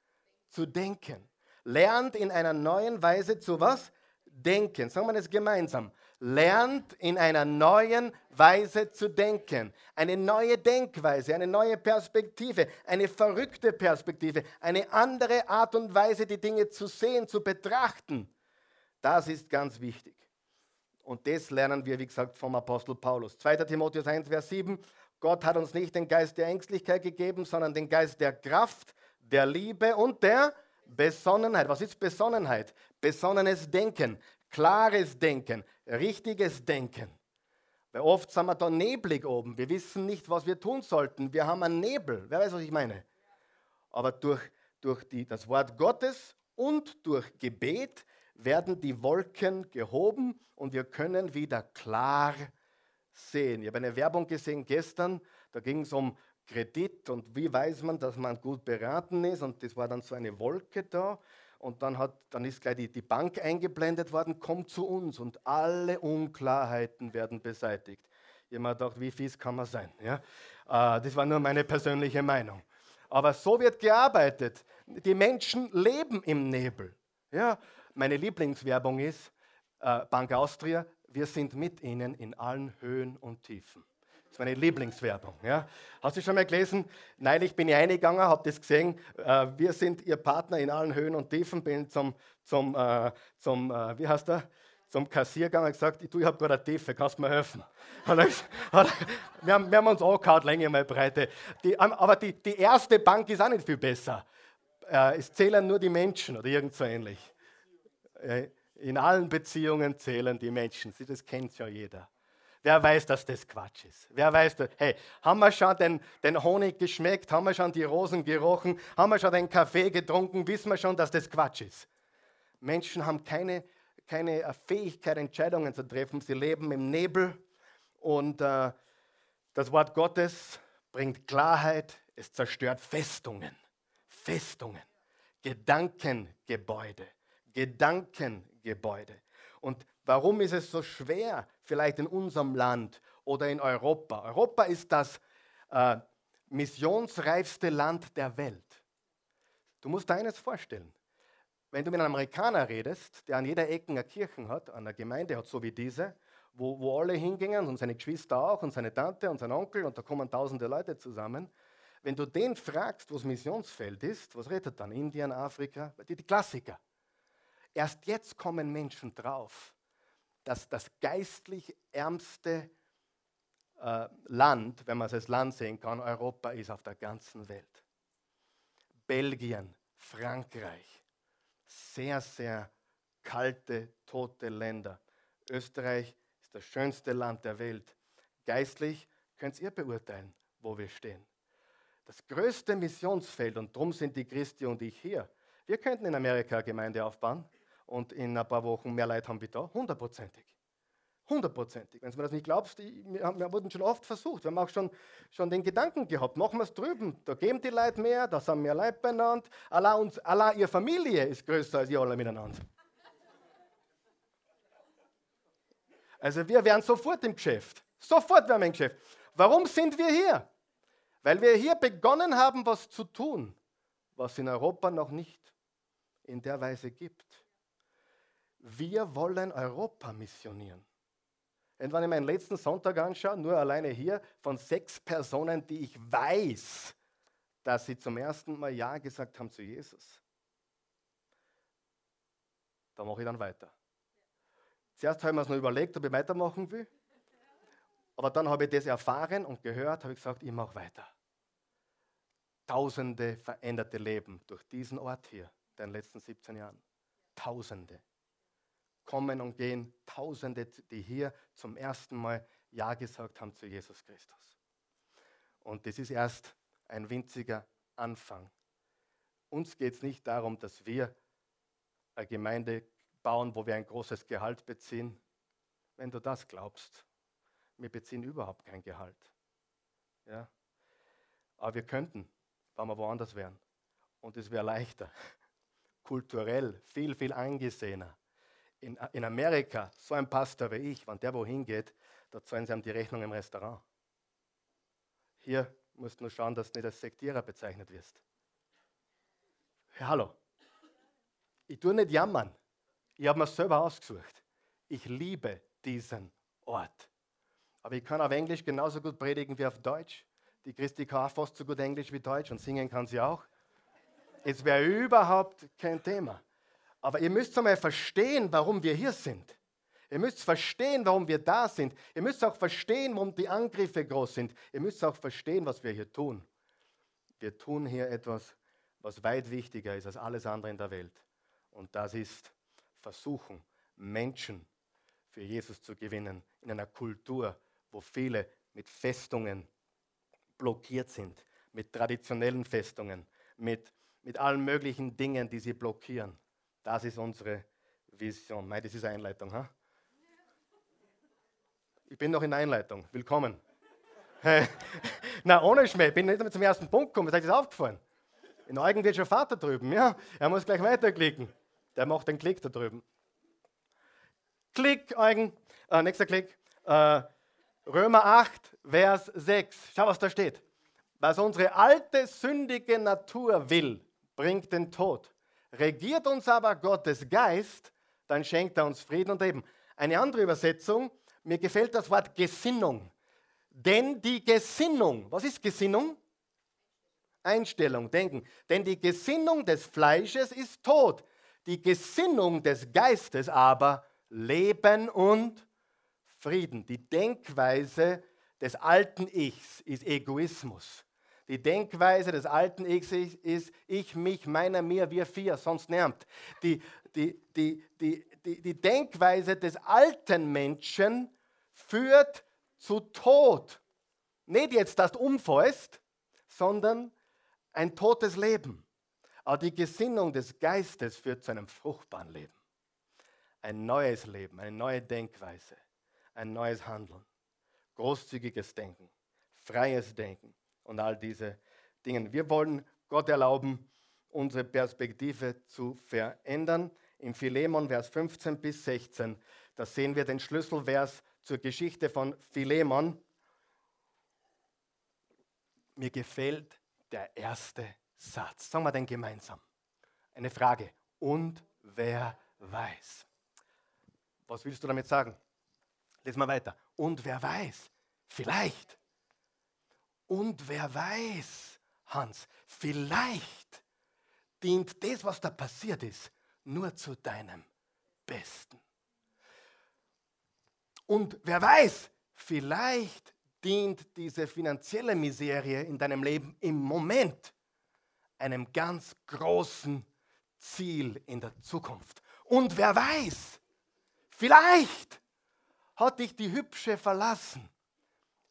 Zu denken. Lernt in einer neuen Weise zu was? Denken. Sagen wir das gemeinsam. lernt in einer neuen Weise zu denken. Eine neue Denkweise, eine neue Perspektive, eine verrückte Perspektive, eine andere Art und Weise, die Dinge zu sehen, zu betrachten. Das ist ganz wichtig. Und das lernen wir, wie gesagt, vom Apostel Paulus. 2. Timotheus 1, Vers 7. Gott hat uns nicht den Geist der Ängstlichkeit gegeben, sondern den Geist der Kraft, der Liebe und der Besonnenheit. Was ist Besonnenheit? Besonnenes Denken, klares Denken, richtiges Denken. Weil oft sind wir da neblig oben. Wir wissen nicht, was wir tun sollten. Wir haben einen Nebel. Wer weiß, was ich meine? Aber durch, durch die, das Wort Gottes und durch Gebet werden die Wolken gehoben und wir können wieder klar sehen. Ich habe eine Werbung gesehen gestern, da ging es um Kredit und wie weiß man, dass man gut beraten ist und das war dann so eine Wolke da und dann, hat, dann ist gleich die, die Bank eingeblendet worden, kommt zu uns und alle Unklarheiten werden beseitigt. Ich habe mir gedacht, wie fies kann man sein? Ja? Äh, das war nur meine persönliche Meinung. Aber so wird gearbeitet. Die Menschen leben im Nebel. Ja? Meine Lieblingswerbung ist äh, Bank Austria, wir sind mit ihnen in allen Höhen und Tiefen. Das ist meine Lieblingswerbung. Ja. Hast du schon mal gelesen? Neulich bin ich eingegangen, habe das gesehen. Äh, wir sind Ihr Partner in allen Höhen und Tiefen. Bin zum, zum, äh, zum äh, wie heißt der? Zum Kassier gegangen und gesagt, du, ich habe gerade eine Tiefe, kannst du mir helfen? wir, haben, wir haben uns angehauen, Länge mal Breite. Die, ähm, aber die, die erste Bank ist auch nicht viel besser. Äh, es zählen nur die Menschen oder irgend so ähnlich. Äh, in allen Beziehungen zählen die Menschen. Das kennt ja jeder. Wer weiß, dass das Quatsch ist? Wer weiß, hey, haben wir schon den, den Honig geschmeckt? Haben wir schon die Rosen gerochen? Haben wir schon den Kaffee getrunken? Wissen wir schon, dass das Quatsch ist? Menschen haben keine, keine Fähigkeit, Entscheidungen zu treffen. Sie leben im Nebel und äh, das Wort Gottes bringt Klarheit. Es zerstört Festungen. Festungen. Gedankengebäude. Gedankengebäude. Und warum ist es so schwer, vielleicht in unserem Land oder in Europa? Europa ist das äh, missionsreifste Land der Welt. Du musst dir eines vorstellen. Wenn du mit einem Amerikaner redest, der an jeder Ecke eine Kirche hat, eine Gemeinde hat, so wie diese, wo, wo alle hingingen und seine Geschwister auch und seine Tante und sein Onkel und da kommen tausende Leute zusammen. Wenn du den fragst, wo das Missionsfeld ist, was redet dann? Indien, Afrika? Die, die Klassiker. Erst jetzt kommen Menschen drauf, dass das geistlich ärmste äh, Land, wenn man es als Land sehen kann, Europa ist auf der ganzen Welt. Belgien, Frankreich, sehr, sehr kalte, tote Länder. Österreich ist das schönste Land der Welt. Geistlich könnt ihr beurteilen, wo wir stehen. Das größte Missionsfeld, und darum sind die Christi und ich hier. Wir könnten in Amerika eine Gemeinde aufbauen und in ein paar Wochen mehr Leute haben wie da. Hundertprozentig. Hundertprozentig. Wenn du mir das nicht glaubst, ich, wir, wir wurden schon oft versucht. Wir haben auch schon, schon den Gedanken gehabt, machen wir es drüben. Da geben die Leute mehr, da sind mehr Leute beieinander. Allah, uns, Allah, ihre Familie ist größer als ihr alle miteinander. Also wir wären sofort im Geschäft. Sofort wären wir im Geschäft. Warum sind wir hier? Weil wir hier begonnen haben, was zu tun, was in Europa noch nicht in der Weise gibt wir wollen Europa missionieren. Und wenn ich meinen letzten Sonntag anschaue, nur alleine hier, von sechs Personen, die ich weiß, dass sie zum ersten Mal Ja gesagt haben zu Jesus, da mache ich dann weiter. Zuerst habe ich mir es noch überlegt, ob ich weitermachen will. Aber dann habe ich das erfahren und gehört, habe ich gesagt, ich mache weiter. Tausende veränderte Leben durch diesen Ort hier in den letzten 17 Jahren. Tausende kommen und gehen Tausende, die hier zum ersten Mal Ja gesagt haben zu Jesus Christus. Und das ist erst ein winziger Anfang. Uns geht es nicht darum, dass wir eine Gemeinde bauen, wo wir ein großes Gehalt beziehen. Wenn du das glaubst, wir beziehen überhaupt kein Gehalt. Ja? Aber wir könnten, wenn wir woanders wären. Und es wäre leichter, kulturell viel, viel angesehener in, in Amerika, so ein Pastor wie ich, wenn der wohin geht, da zahlen sie ihm die Rechnung im Restaurant. Hier musst du nur schauen, dass du nicht als Sektierer bezeichnet wirst. Ja, hallo. Ich tue nicht jammern. Ich habe mir selber ausgesucht. Ich liebe diesen Ort. Aber ich kann auf Englisch genauso gut predigen wie auf Deutsch. Die Christi kann auch fast so gut Englisch wie Deutsch und singen kann sie auch. Es wäre überhaupt kein Thema. Aber ihr müsst einmal verstehen, warum wir hier sind. Ihr müsst verstehen, warum wir da sind. Ihr müsst auch verstehen, warum die Angriffe groß sind. Ihr müsst auch verstehen, was wir hier tun. Wir tun hier etwas, was weit wichtiger ist als alles andere in der Welt. Und das ist versuchen, Menschen für Jesus zu gewinnen in einer Kultur, wo viele mit Festungen blockiert sind, mit traditionellen Festungen, mit, mit allen möglichen Dingen, die sie blockieren. Das ist unsere Vision. Mei, das ist eine Einleitung. Ha? Ich bin noch in der Einleitung. Willkommen. Na, ohne Schmäh, ich bin nicht zum ersten Punkt gekommen. Ist euch das aufgefallen? In Eugen wird schon Vater drüben. Ja, er muss gleich weiterklicken. Der macht den Klick da drüben. Klick, Eugen. Äh, nächster Klick. Äh, Römer 8, Vers 6. Schau, was da steht. Was unsere alte, sündige Natur will, bringt den Tod. Regiert uns aber Gottes Geist, dann schenkt er uns Frieden und Leben. Eine andere Übersetzung, mir gefällt das Wort Gesinnung. Denn die Gesinnung, was ist Gesinnung? Einstellung, Denken. Denn die Gesinnung des Fleisches ist Tod. Die Gesinnung des Geistes aber Leben und Frieden. Die Denkweise des alten Ichs ist Egoismus. Die Denkweise des alten Ichs ist ich, mich, meiner, mir, wir vier, sonst niemand. Die, die, die, die, die, die Denkweise des alten Menschen führt zu Tod. Nicht jetzt, dass du umfällst, sondern ein totes Leben. Aber die Gesinnung des Geistes führt zu einem fruchtbaren Leben. Ein neues Leben, eine neue Denkweise, ein neues Handeln, großzügiges Denken, freies Denken und all diese Dinge. Wir wollen Gott erlauben, unsere Perspektive zu verändern. Im Philemon, Vers 15 bis 16, da sehen wir den Schlüsselvers zur Geschichte von Philemon. Mir gefällt der erste Satz. Sagen wir den gemeinsam. Eine Frage. Und wer weiß? Was willst du damit sagen? Lesen wir weiter. Und wer weiß? Vielleicht. Und wer weiß, Hans, vielleicht dient das, was da passiert ist, nur zu deinem Besten. Und wer weiß, vielleicht dient diese finanzielle Miserie in deinem Leben im Moment einem ganz großen Ziel in der Zukunft. Und wer weiß, vielleicht hat dich die Hübsche verlassen,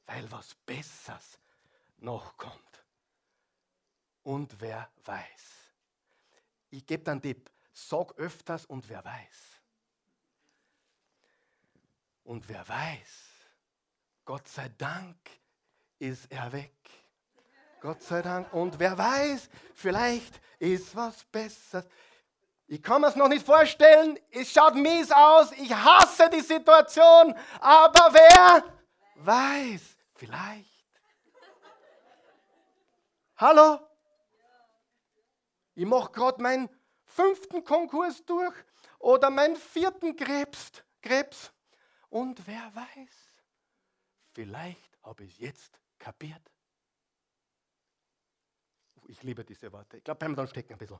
weil was Besseres noch kommt. Und wer weiß. Ich gebe dann Tipp, sag öfters und wer weiß. Und wer weiß, Gott sei Dank ist er weg. Gott sei Dank. Und wer weiß, vielleicht ist was Besseres. Ich kann mir es noch nicht vorstellen. Es schaut mies aus. Ich hasse die Situation. Aber wer weiß, vielleicht. Hallo? Ich mache gerade meinen fünften Konkurs durch oder meinen vierten Krebs. Krebs. Und wer weiß, vielleicht habe ich es jetzt kapiert. Ich liebe diese Worte. Ich glaube, bleiben wir dann stecken ein bisschen.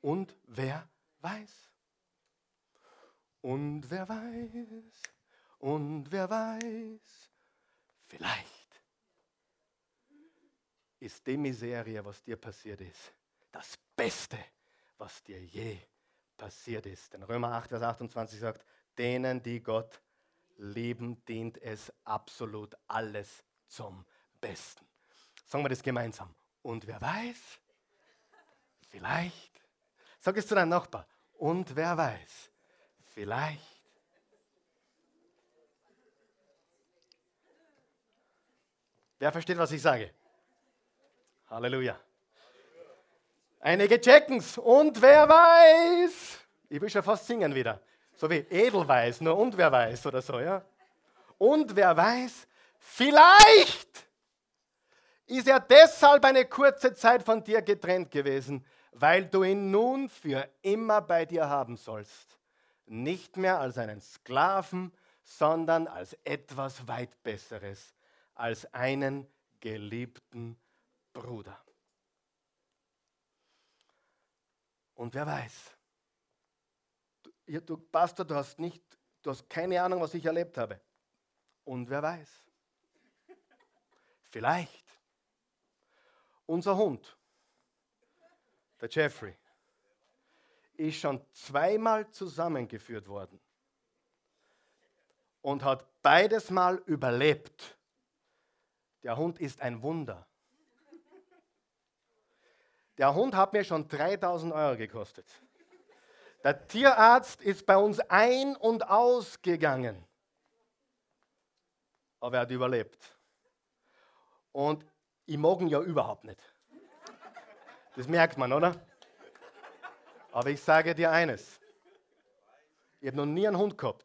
Und wer weiß? Und wer weiß? Und wer weiß? Vielleicht ist die Miserie, was dir passiert ist, das Beste, was dir je passiert ist. Denn Römer 8, Vers 28 sagt, denen, die Gott lieben, dient es absolut alles zum Besten. Sagen wir das gemeinsam. Und wer weiß, vielleicht, sag es zu deinem Nachbar, und wer weiß, vielleicht. Wer versteht, was ich sage? Halleluja. Einige checken's. Und wer weiß? Ich will schon fast singen wieder. So wie Edelweiß, nur und wer weiß oder so, ja? Und wer weiß, vielleicht ist er deshalb eine kurze Zeit von dir getrennt gewesen, weil du ihn nun für immer bei dir haben sollst. Nicht mehr als einen Sklaven, sondern als etwas weit Besseres, als einen geliebten Bruder. Und wer weiß, du, du Pastor, du hast, nicht, du hast keine Ahnung, was ich erlebt habe. Und wer weiß, vielleicht unser Hund, der Jeffrey, ist schon zweimal zusammengeführt worden und hat beides Mal überlebt. Der Hund ist ein Wunder. Der Hund hat mir schon 3000 Euro gekostet. Der Tierarzt ist bei uns ein- und ausgegangen. Aber er hat überlebt. Und ich mag ihn ja überhaupt nicht. Das merkt man, oder? Aber ich sage dir eines. Ich habe noch nie einen Hund gehabt.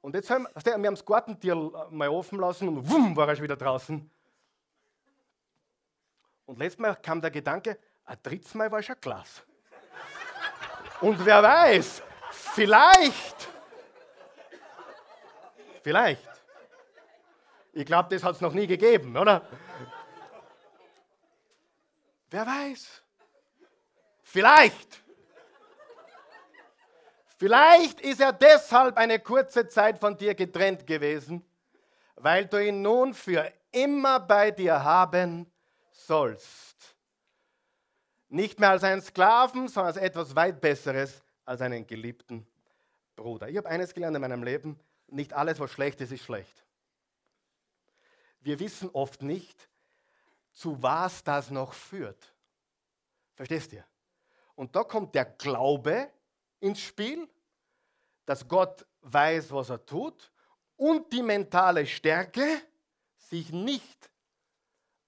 Und jetzt haben wir, haben das Gartentier mal offen lassen und wumm, war er schon wieder draußen. Und letztes Mal kam der Gedanke, ein drittes Mal war schon Glas. Und wer weiß, vielleicht, vielleicht, ich glaube, das hat es noch nie gegeben, oder? Wer weiß, vielleicht. Vielleicht ist er deshalb eine kurze Zeit von dir getrennt gewesen, weil du ihn nun für immer bei dir haben sollst. Nicht mehr als einen Sklaven, sondern als etwas weit Besseres, als einen geliebten Bruder. Ich habe eines gelernt in meinem Leben, nicht alles, was schlecht ist, ist schlecht. Wir wissen oft nicht, zu was das noch führt. Verstehst du? Und da kommt der Glaube ins Spiel, dass Gott weiß, was er tut und die mentale Stärke, sich nicht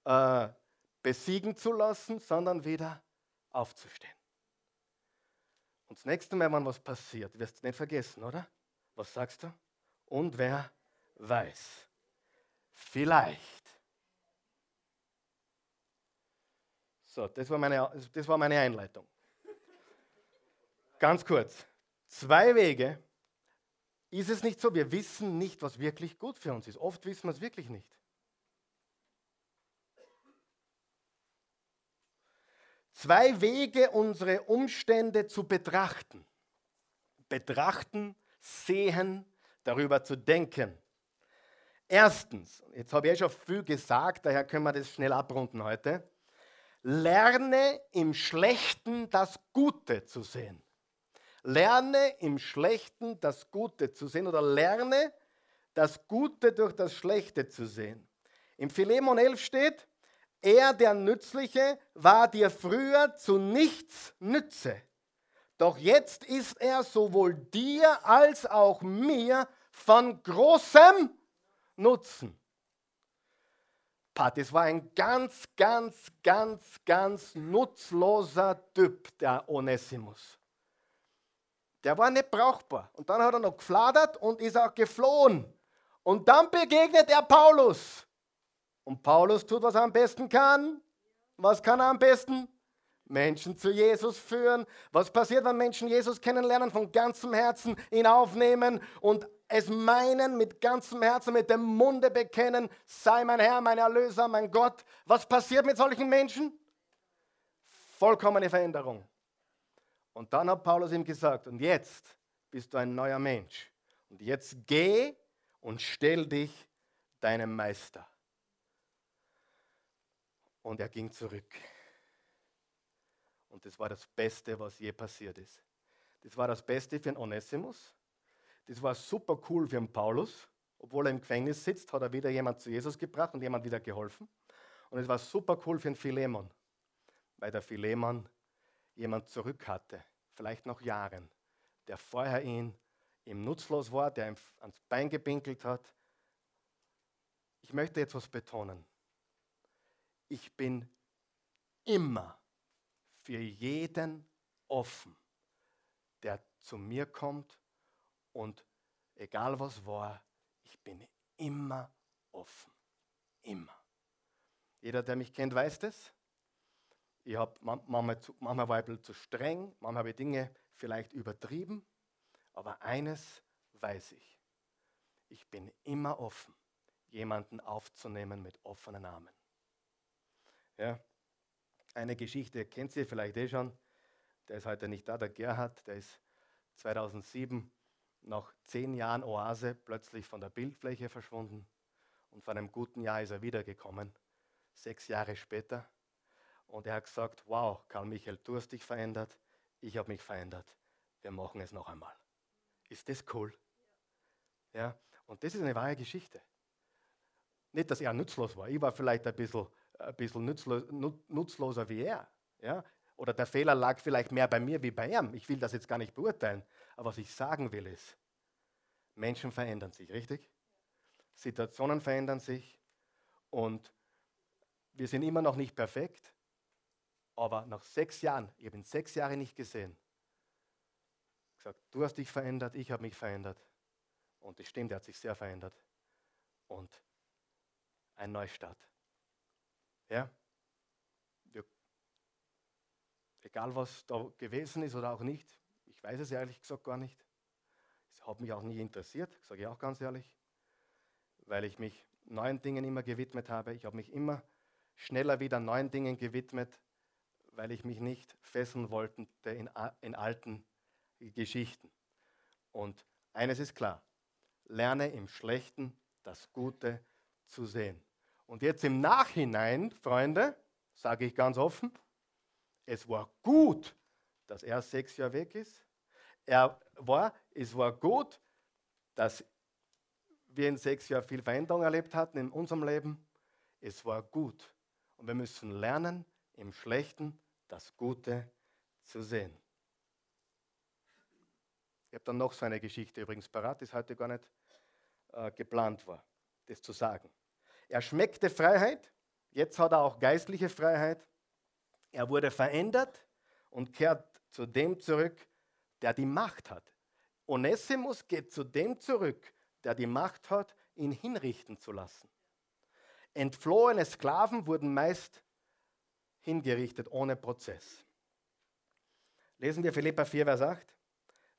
äh, besiegen zu lassen, sondern wieder aufzustehen. Und das nächste Mal, wenn was passiert, wirst du nicht vergessen, oder? Was sagst du? Und wer weiß? Vielleicht. So, das war meine, das war meine Einleitung. Ganz kurz. Zwei Wege. Ist es nicht so, wir wissen nicht, was wirklich gut für uns ist. Oft wissen wir es wirklich nicht. Zwei Wege, unsere Umstände zu betrachten. Betrachten, sehen, darüber zu denken. Erstens, jetzt habe ich ja schon viel gesagt, daher können wir das schnell abrunden heute. Lerne im Schlechten das Gute zu sehen. Lerne im Schlechten das Gute zu sehen oder lerne das Gute durch das Schlechte zu sehen. Im Philemon 11 steht, er, der Nützliche, war dir früher zu nichts Nütze. Doch jetzt ist er sowohl dir als auch mir von großem Nutzen. Das war ein ganz, ganz, ganz, ganz nutzloser Typ, der Onesimus. Der war nicht brauchbar. Und dann hat er noch gefladert und ist auch geflohen. Und dann begegnet er Paulus. Und Paulus tut, was er am besten kann. Was kann er am besten? Menschen zu Jesus führen. Was passiert, wenn Menschen Jesus kennenlernen, von ganzem Herzen ihn aufnehmen und es meinen, mit ganzem Herzen, mit dem Munde bekennen, sei mein Herr, mein Erlöser, mein Gott. Was passiert mit solchen Menschen? Vollkommene Veränderung. Und dann hat Paulus ihm gesagt, und jetzt bist du ein neuer Mensch. Und jetzt geh und stell dich deinem Meister. Und er ging zurück. Und das war das Beste, was je passiert ist. Das war das Beste für den Onesimus. Das war super cool für den Paulus. Obwohl er im Gefängnis sitzt, hat er wieder jemand zu Jesus gebracht und jemand wieder geholfen. Und es war super cool für den Philemon, weil der Philemon jemand zurück hatte, vielleicht noch Jahren, der vorher ihn ihm nutzlos war, der ihm ans Bein gepinkelt hat. Ich möchte jetzt was betonen. Ich bin immer für jeden offen, der zu mir kommt und egal was war, ich bin immer offen. Immer. Jeder, der mich kennt, weiß das. Ich habe manchmal, manchmal war ich zu streng, manchmal habe ich Dinge vielleicht übertrieben, aber eines weiß ich. ich bin immer offen, jemanden aufzunehmen mit offenen Armen. Ja, eine Geschichte kennt ihr vielleicht eh schon. Der ist heute nicht da, der Gerhard, der ist 2007 nach zehn Jahren Oase plötzlich von der Bildfläche verschwunden und vor einem guten Jahr ist er wiedergekommen, sechs Jahre später. Und er hat gesagt, wow, Karl Michael, du hast dich verändert, ich habe mich verändert, wir machen es noch einmal. Ist das cool? Ja, und das ist eine wahre Geschichte. Nicht, dass er nutzlos war, ich war vielleicht ein bisschen, ein bisschen nutzlos, nutzloser wie er. Ja? Oder der Fehler lag vielleicht mehr bei mir wie bei ihm. Ich will das jetzt gar nicht beurteilen. Aber was ich sagen will ist, Menschen verändern sich, richtig? Situationen verändern sich und wir sind immer noch nicht perfekt, aber nach sechs Jahren, ich habe ihn sechs Jahre nicht gesehen, gesagt, du hast dich verändert, ich habe mich verändert. Und das stimmt, er hat sich sehr verändert. Und ein Neustart. Ja? Wir, egal was da gewesen ist oder auch nicht, ich weiß es ehrlich gesagt gar nicht. Es hat mich auch nie interessiert, sage ich auch ganz ehrlich, weil ich mich neuen Dingen immer gewidmet habe. Ich habe mich immer schneller wieder neuen Dingen gewidmet, weil ich mich nicht fesseln wollte in, in alten Geschichten. Und eines ist klar, lerne im Schlechten das Gute zu sehen. Und jetzt im Nachhinein, Freunde, sage ich ganz offen, es war gut, dass er sechs Jahre weg ist. Er war, es war gut, dass wir in sechs Jahren viel Veränderung erlebt hatten in unserem Leben. Es war gut. Und wir müssen lernen, im Schlechten das Gute zu sehen. Ich habe dann noch so eine Geschichte übrigens parat, die heute gar nicht äh, geplant war, das zu sagen. Er schmeckte Freiheit, jetzt hat er auch geistliche Freiheit. Er wurde verändert und kehrt zu dem zurück, der die Macht hat. Onesimus geht zu dem zurück, der die Macht hat, ihn hinrichten zu lassen. Entflohene Sklaven wurden meist hingerichtet ohne Prozess. Lesen wir Philippa 4, Vers 8.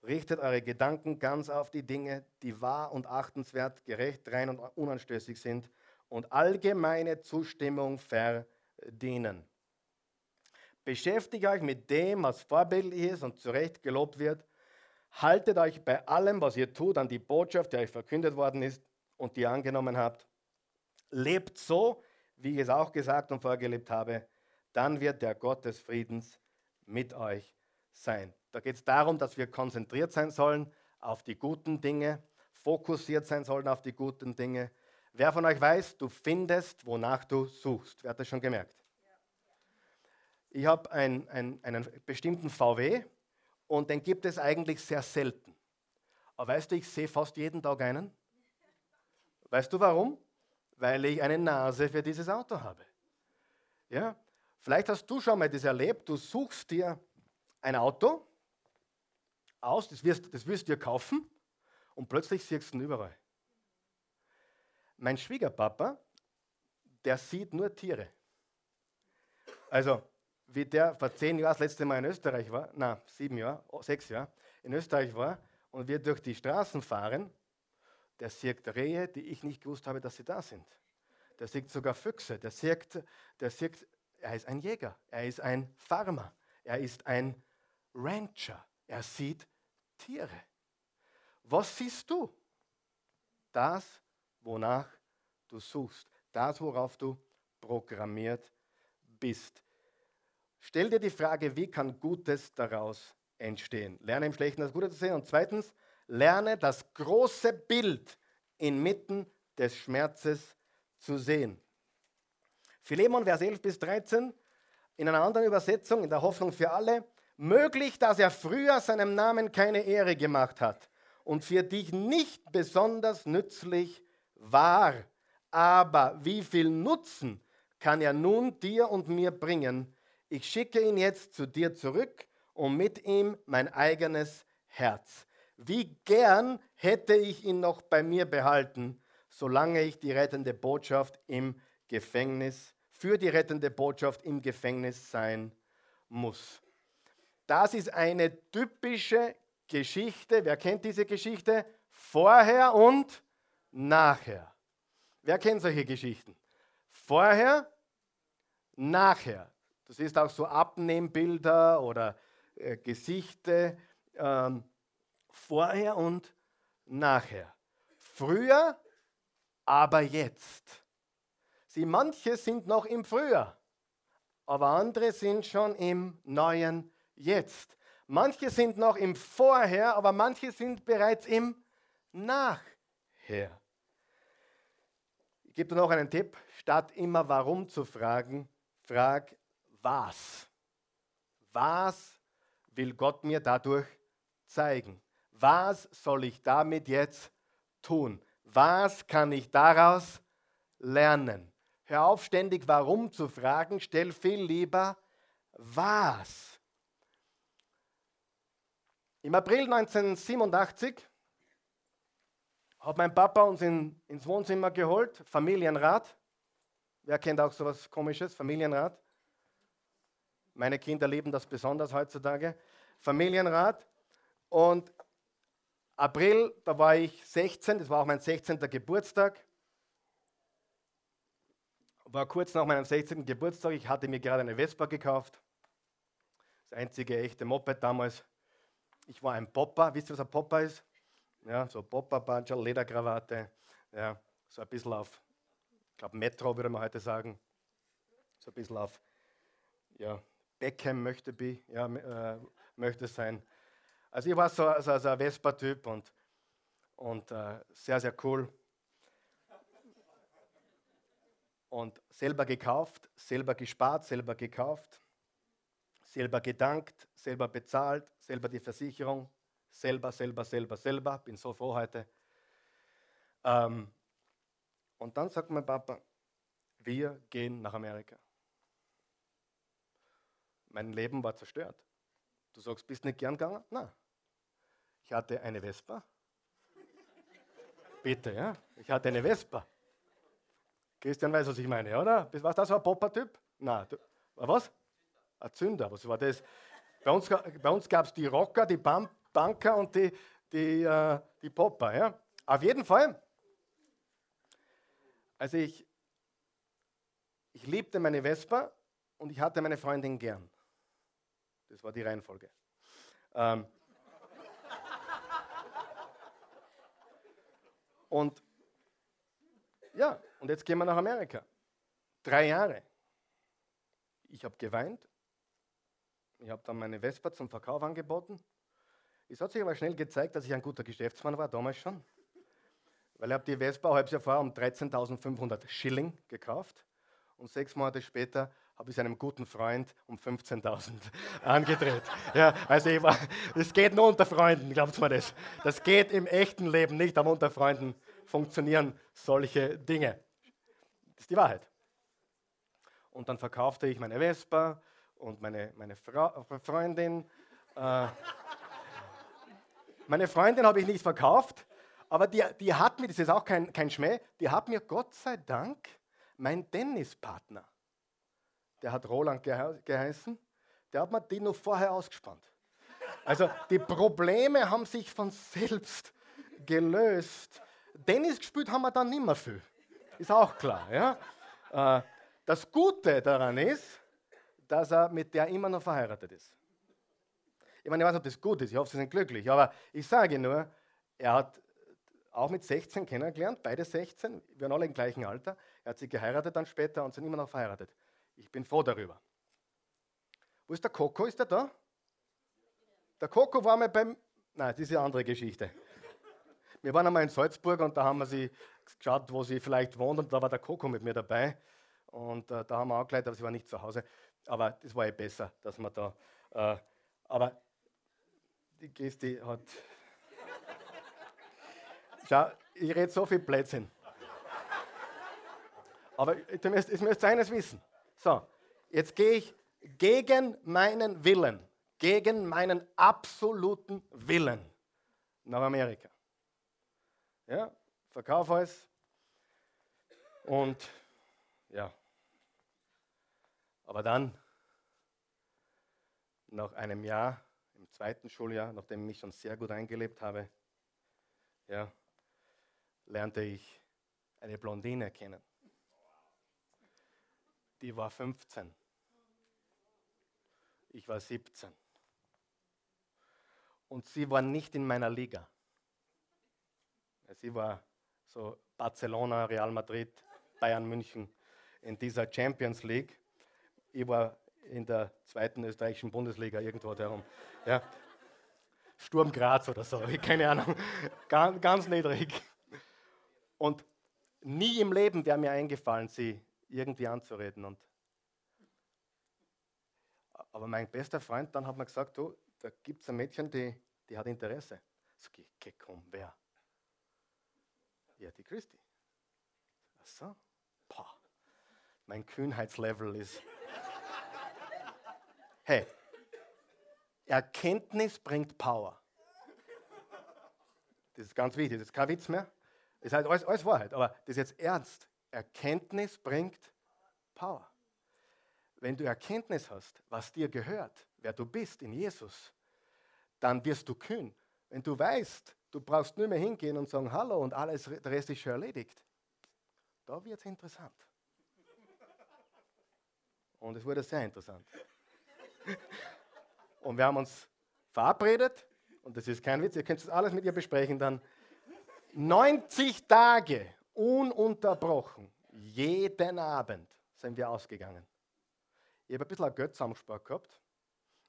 Richtet eure Gedanken ganz auf die Dinge, die wahr und achtenswert, gerecht, rein und unanstößig sind und allgemeine Zustimmung verdienen. Beschäftigt euch mit dem, was vorbildlich ist und zu Recht gelobt wird. Haltet euch bei allem, was ihr tut, an die Botschaft, die euch verkündet worden ist und die ihr angenommen habt. Lebt so, wie ich es auch gesagt und vorgelebt habe. Dann wird der Gott des Friedens mit euch sein. Da geht es darum, dass wir konzentriert sein sollen auf die guten Dinge, fokussiert sein sollen auf die guten Dinge. Wer von euch weiß, du findest, wonach du suchst? Wer hat das schon gemerkt? Ich habe ein, ein, einen bestimmten VW und den gibt es eigentlich sehr selten. Aber weißt du, ich sehe fast jeden Tag einen. Weißt du warum? Weil ich eine Nase für dieses Auto habe. Ja? Vielleicht hast du schon mal das erlebt, du suchst dir ein Auto aus, das wirst, das wirst du dir kaufen und plötzlich siehst du ihn überall. Mein Schwiegerpapa, der sieht nur Tiere. Also, wie der vor zehn Jahren das letzte Mal in Österreich war, na, sieben Jahre, oh, sechs Jahre, in Österreich war und wir durch die Straßen fahren, der sieht Rehe, die ich nicht gewusst habe, dass sie da sind. Der sieht sogar Füchse, der sieht, der sieht, er ist ein Jäger, er ist ein Farmer, er ist ein Rancher, er sieht Tiere. Was siehst du? Das, wonach du suchst, das, worauf du programmiert bist. Stell dir die Frage, wie kann Gutes daraus entstehen? Lerne im Schlechten das Gute zu sehen. Und zweitens, lerne das große Bild inmitten des Schmerzes zu sehen. Philemon, Vers 11 bis 13, in einer anderen Übersetzung, in der Hoffnung für alle, Möglich, dass er früher seinem Namen keine Ehre gemacht hat und für dich nicht besonders nützlich war. Aber wie viel Nutzen kann er nun dir und mir bringen? Ich schicke ihn jetzt zu dir zurück und mit ihm mein eigenes Herz. Wie gern hätte ich ihn noch bei mir behalten, solange ich die rettende Botschaft im Gefängnis, für die rettende Botschaft im Gefängnis sein muss. Das ist eine typische Geschichte. Wer kennt diese Geschichte? Vorher und nachher. Wer kennt solche Geschichten? Vorher, nachher. Das ist auch so Abnehmbilder oder äh, Gesichte. Ähm, vorher und nachher. Früher, aber jetzt. Sie, manche sind noch im Früher, aber andere sind schon im neuen Jetzt. Manche sind noch im Vorher, aber manche sind bereits im Nachher. Ich gebe dir noch einen Tipp. Statt immer warum zu fragen, frag was. Was will Gott mir dadurch zeigen? Was soll ich damit jetzt tun? Was kann ich daraus lernen? Hör auf, ständig warum zu fragen, stell viel lieber was. Im April 1987 hat mein Papa uns in, ins Wohnzimmer geholt, Familienrat. Wer kennt auch so etwas Komisches? Familienrat. Meine Kinder lieben das besonders heutzutage. Familienrat. Und April, da war ich 16, das war auch mein 16. Geburtstag. War kurz nach meinem 16. Geburtstag, ich hatte mir gerade eine Vespa gekauft. Das einzige echte Moped damals. Ich war ein Popper. Wisst ihr, was ein Popper ist? Ja, so Popper-Badger, Lederkrawatte. Ja, so ein bisschen auf, ich glaube, Metro würde man heute sagen. So ein bisschen auf, ja, Beckham möchte, be, ja, äh, möchte sein. Also ich war so, so, so ein Vespa-Typ und, und äh, sehr, sehr cool. Und selber gekauft, selber gespart, selber gekauft, selber gedankt, selber bezahlt, selber die Versicherung, selber, selber, selber, selber. Bin so froh heute. Ähm, und dann sagt mein Papa, wir gehen nach Amerika. Mein Leben war zerstört. Du sagst, bist nicht gern gegangen? Nein. Ich hatte eine Vespa. Bitte, ja? Ich hatte eine Vespa. Christian weiß, was ich meine, oder? Was das war ein Popper-Typ? Nein. Du, was? Ein Zünder. Was war das? Bei uns, bei uns gab es die Rocker, die Bam Banker und die, die, äh, die Popper. Ja? Auf jeden Fall. Also ich, ich liebte meine Vespa und ich hatte meine Freundin gern. Das war die Reihenfolge. Ähm, Und ja, und jetzt gehen wir nach Amerika. Drei Jahre. Ich habe geweint. Ich habe dann meine Vespa zum Verkauf angeboten. Es hat sich aber schnell gezeigt, dass ich ein guter Geschäftsmann war, damals schon. Weil ich habe die Vespa halbes Jahr vorher um 13.500 Schilling gekauft. Und sechs Monate später habe ich einem guten Freund um 15.000 angedreht. Ja, also ich war, das geht nur unter Freunden, glaubt mir das. Das geht im echten Leben nicht, aber unter Freunden funktionieren solche Dinge. Das ist die Wahrheit. Und dann verkaufte ich meine Vespa und meine, meine Frau, Freundin. Äh, meine Freundin habe ich nicht verkauft, aber die, die hat mir, das ist auch kein, kein Schmäh, die hat mir Gott sei Dank mein Tennispartner der hat Roland geheißen, der hat mir die noch vorher ausgespannt. Also die Probleme haben sich von selbst gelöst. Tennis gespielt haben wir dann nicht mehr viel. Ist auch klar. Ja? Äh, das Gute daran ist, dass er mit der immer noch verheiratet ist. Ich meine, ich weiß nicht, ob das gut ist, ich hoffe, sie sind glücklich, aber ich sage nur, er hat auch mit 16 kennengelernt, beide 16, wir waren alle im gleichen Alter. Er hat sie geheiratet dann später und sind immer noch verheiratet. Ich bin froh darüber. Wo ist der Coco? Ist der da? Der Coco war mal beim. Nein, das ist eine andere Geschichte. Wir waren einmal in Salzburg und da haben wir sie geschaut, wo sie vielleicht wohnt und da war der Coco mit mir dabei. Und äh, da haben wir angeleitet, aber sie war nicht zu Hause. Aber das war eh besser, dass man da. Äh, aber Geste hat. Schau, ich rede so viel Blödsinn. Aber ihr müsst, ihr müsst eines wissen. So, jetzt gehe ich gegen meinen Willen, gegen meinen absoluten Willen nach Amerika. Ja, verkaufe es und ja. Aber dann, nach einem Jahr, zweiten Schuljahr, nachdem ich mich schon sehr gut eingelebt habe, ja, lernte ich eine Blondine kennen. Die war 15. Ich war 17. Und sie war nicht in meiner Liga. Sie war so Barcelona, Real Madrid, Bayern München in dieser Champions League. Ich war in der zweiten österreichischen Bundesliga irgendwo darum. Ja. Sturm Graz oder so, keine Ahnung. Ganz, ganz niedrig. Und nie im Leben wäre mir eingefallen, sie irgendwie anzureden. Und aber mein bester Freund dann hat mir gesagt, du, da gibt es ein Mädchen, die, die hat Interesse. Sag ich, komm, wer? Ja, die Christi. Ach so. Mein Kühnheitslevel ist. Hey, Erkenntnis bringt Power. Das ist ganz wichtig, das ist kein Witz mehr. Das ist halt alles, alles Wahrheit, aber das ist jetzt ernst. Erkenntnis bringt Power. Wenn du Erkenntnis hast, was dir gehört, wer du bist in Jesus, dann wirst du kühn. Wenn du weißt, du brauchst nur mehr hingehen und sagen Hallo und alles, der Rest ist schon erledigt, da wird es interessant. Und es wurde sehr interessant. Und wir haben uns verabredet, und das ist kein Witz, ihr könnt das alles mit ihr besprechen dann. 90 Tage ununterbrochen, jeden Abend sind wir ausgegangen. Ich habe ein bisschen Geld zusammengespart gehabt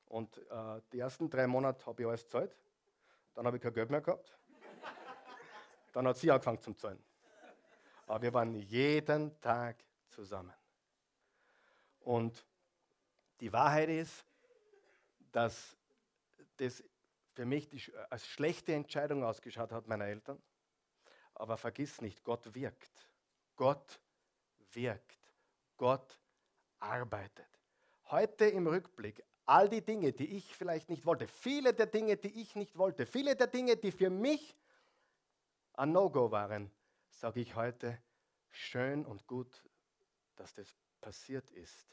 und äh, die ersten drei Monate habe ich alles gezahlt. Dann habe ich kein Geld mehr gehabt. Dann hat sie angefangen zum Zahlen. Aber wir waren jeden Tag zusammen. Und die Wahrheit ist, dass das für mich die, als schlechte Entscheidung ausgeschaut hat meiner Eltern. Aber vergiss nicht, Gott wirkt. Gott wirkt. Gott arbeitet. Heute im Rückblick, all die Dinge, die ich vielleicht nicht wollte, viele der Dinge, die ich nicht wollte, viele der Dinge, die für mich ein No-Go waren, sage ich heute, schön und gut, dass das passiert ist.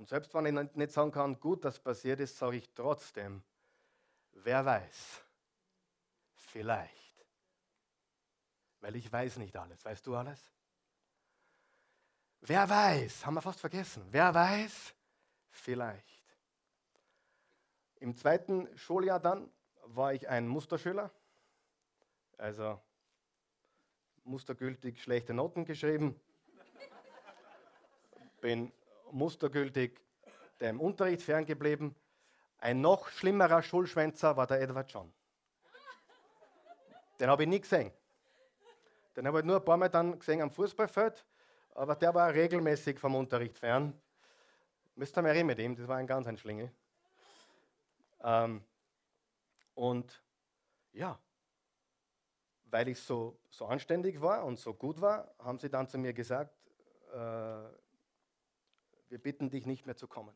Und selbst wenn ich nicht sagen kann, gut, dass passiert ist, sage ich trotzdem, wer weiß, vielleicht. Weil ich weiß nicht alles. Weißt du alles? Wer weiß, haben wir fast vergessen, wer weiß, vielleicht. Im zweiten Schuljahr dann war ich ein Musterschüler, also mustergültig schlechte Noten geschrieben, bin mustergültig dem Unterricht ferngeblieben. Ein noch schlimmerer Schulschwänzer war der Edward John. Den habe ich nie gesehen. Den habe ich nur ein paar Mal dann gesehen am Fußballfeld, aber der war regelmäßig vom Unterricht fern. Müsst ihr mal reden mit ihm, das war ein ganz ein Schlingel. Ähm, und ja, weil ich so, so anständig war und so gut war, haben sie dann zu mir gesagt, äh, wir bitten dich nicht mehr zu kommen.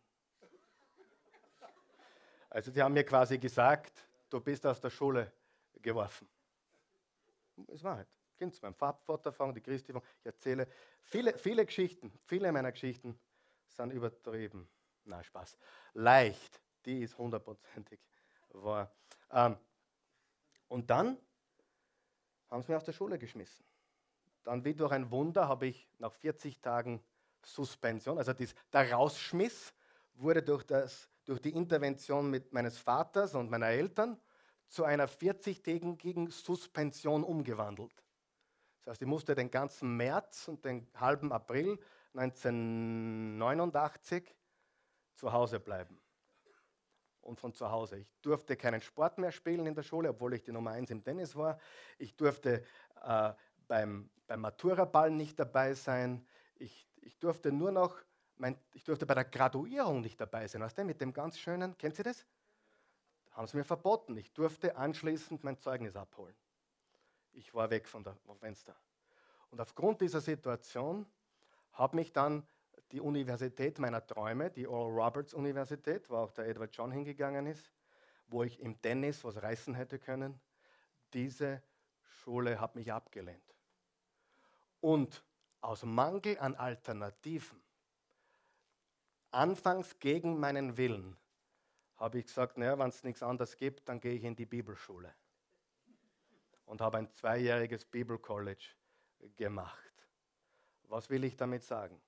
Also sie haben mir quasi gesagt, du bist aus der Schule geworfen. Es war halt. Kind meinem Vater fangen, die Christi fangen. Ich erzähle viele, viele Geschichten, viele meiner Geschichten sind übertrieben. Na, Spaß. Leicht, die ist hundertprozentig wahr. Ähm, und dann haben sie mich aus der Schule geschmissen. Dann wie durch ein Wunder habe ich nach 40 Tagen Suspension, also dies, der Rausschmiss wurde durch, das, durch die Intervention mit meines Vaters und meiner Eltern zu einer 40-tägigen Suspension umgewandelt. Das heißt, ich musste den ganzen März und den halben April 1989 zu Hause bleiben. Und von zu Hause. Ich durfte keinen Sport mehr spielen in der Schule, obwohl ich die Nummer 1 im Tennis war. Ich durfte äh, beim, beim Maturaball nicht dabei sein. Ich, ich durfte nur noch, mein, ich durfte bei der Graduierung nicht dabei sein. Weißt du, mit dem ganz schönen, kennt ihr das? Haben sie mir verboten. Ich durfte anschließend mein Zeugnis abholen. Ich war weg von der, vom Fenster. Und aufgrund dieser Situation hat mich dann die Universität meiner Träume, die Oral Roberts Universität, wo auch der Edward John hingegangen ist, wo ich im Tennis was reißen hätte können, diese Schule hat mich abgelehnt. Und aus Mangel an Alternativen, anfangs gegen meinen Willen, habe ich gesagt, naja, wenn es nichts anderes gibt, dann gehe ich in die Bibelschule. Und habe ein zweijähriges Bibelcollege gemacht. Was will ich damit sagen?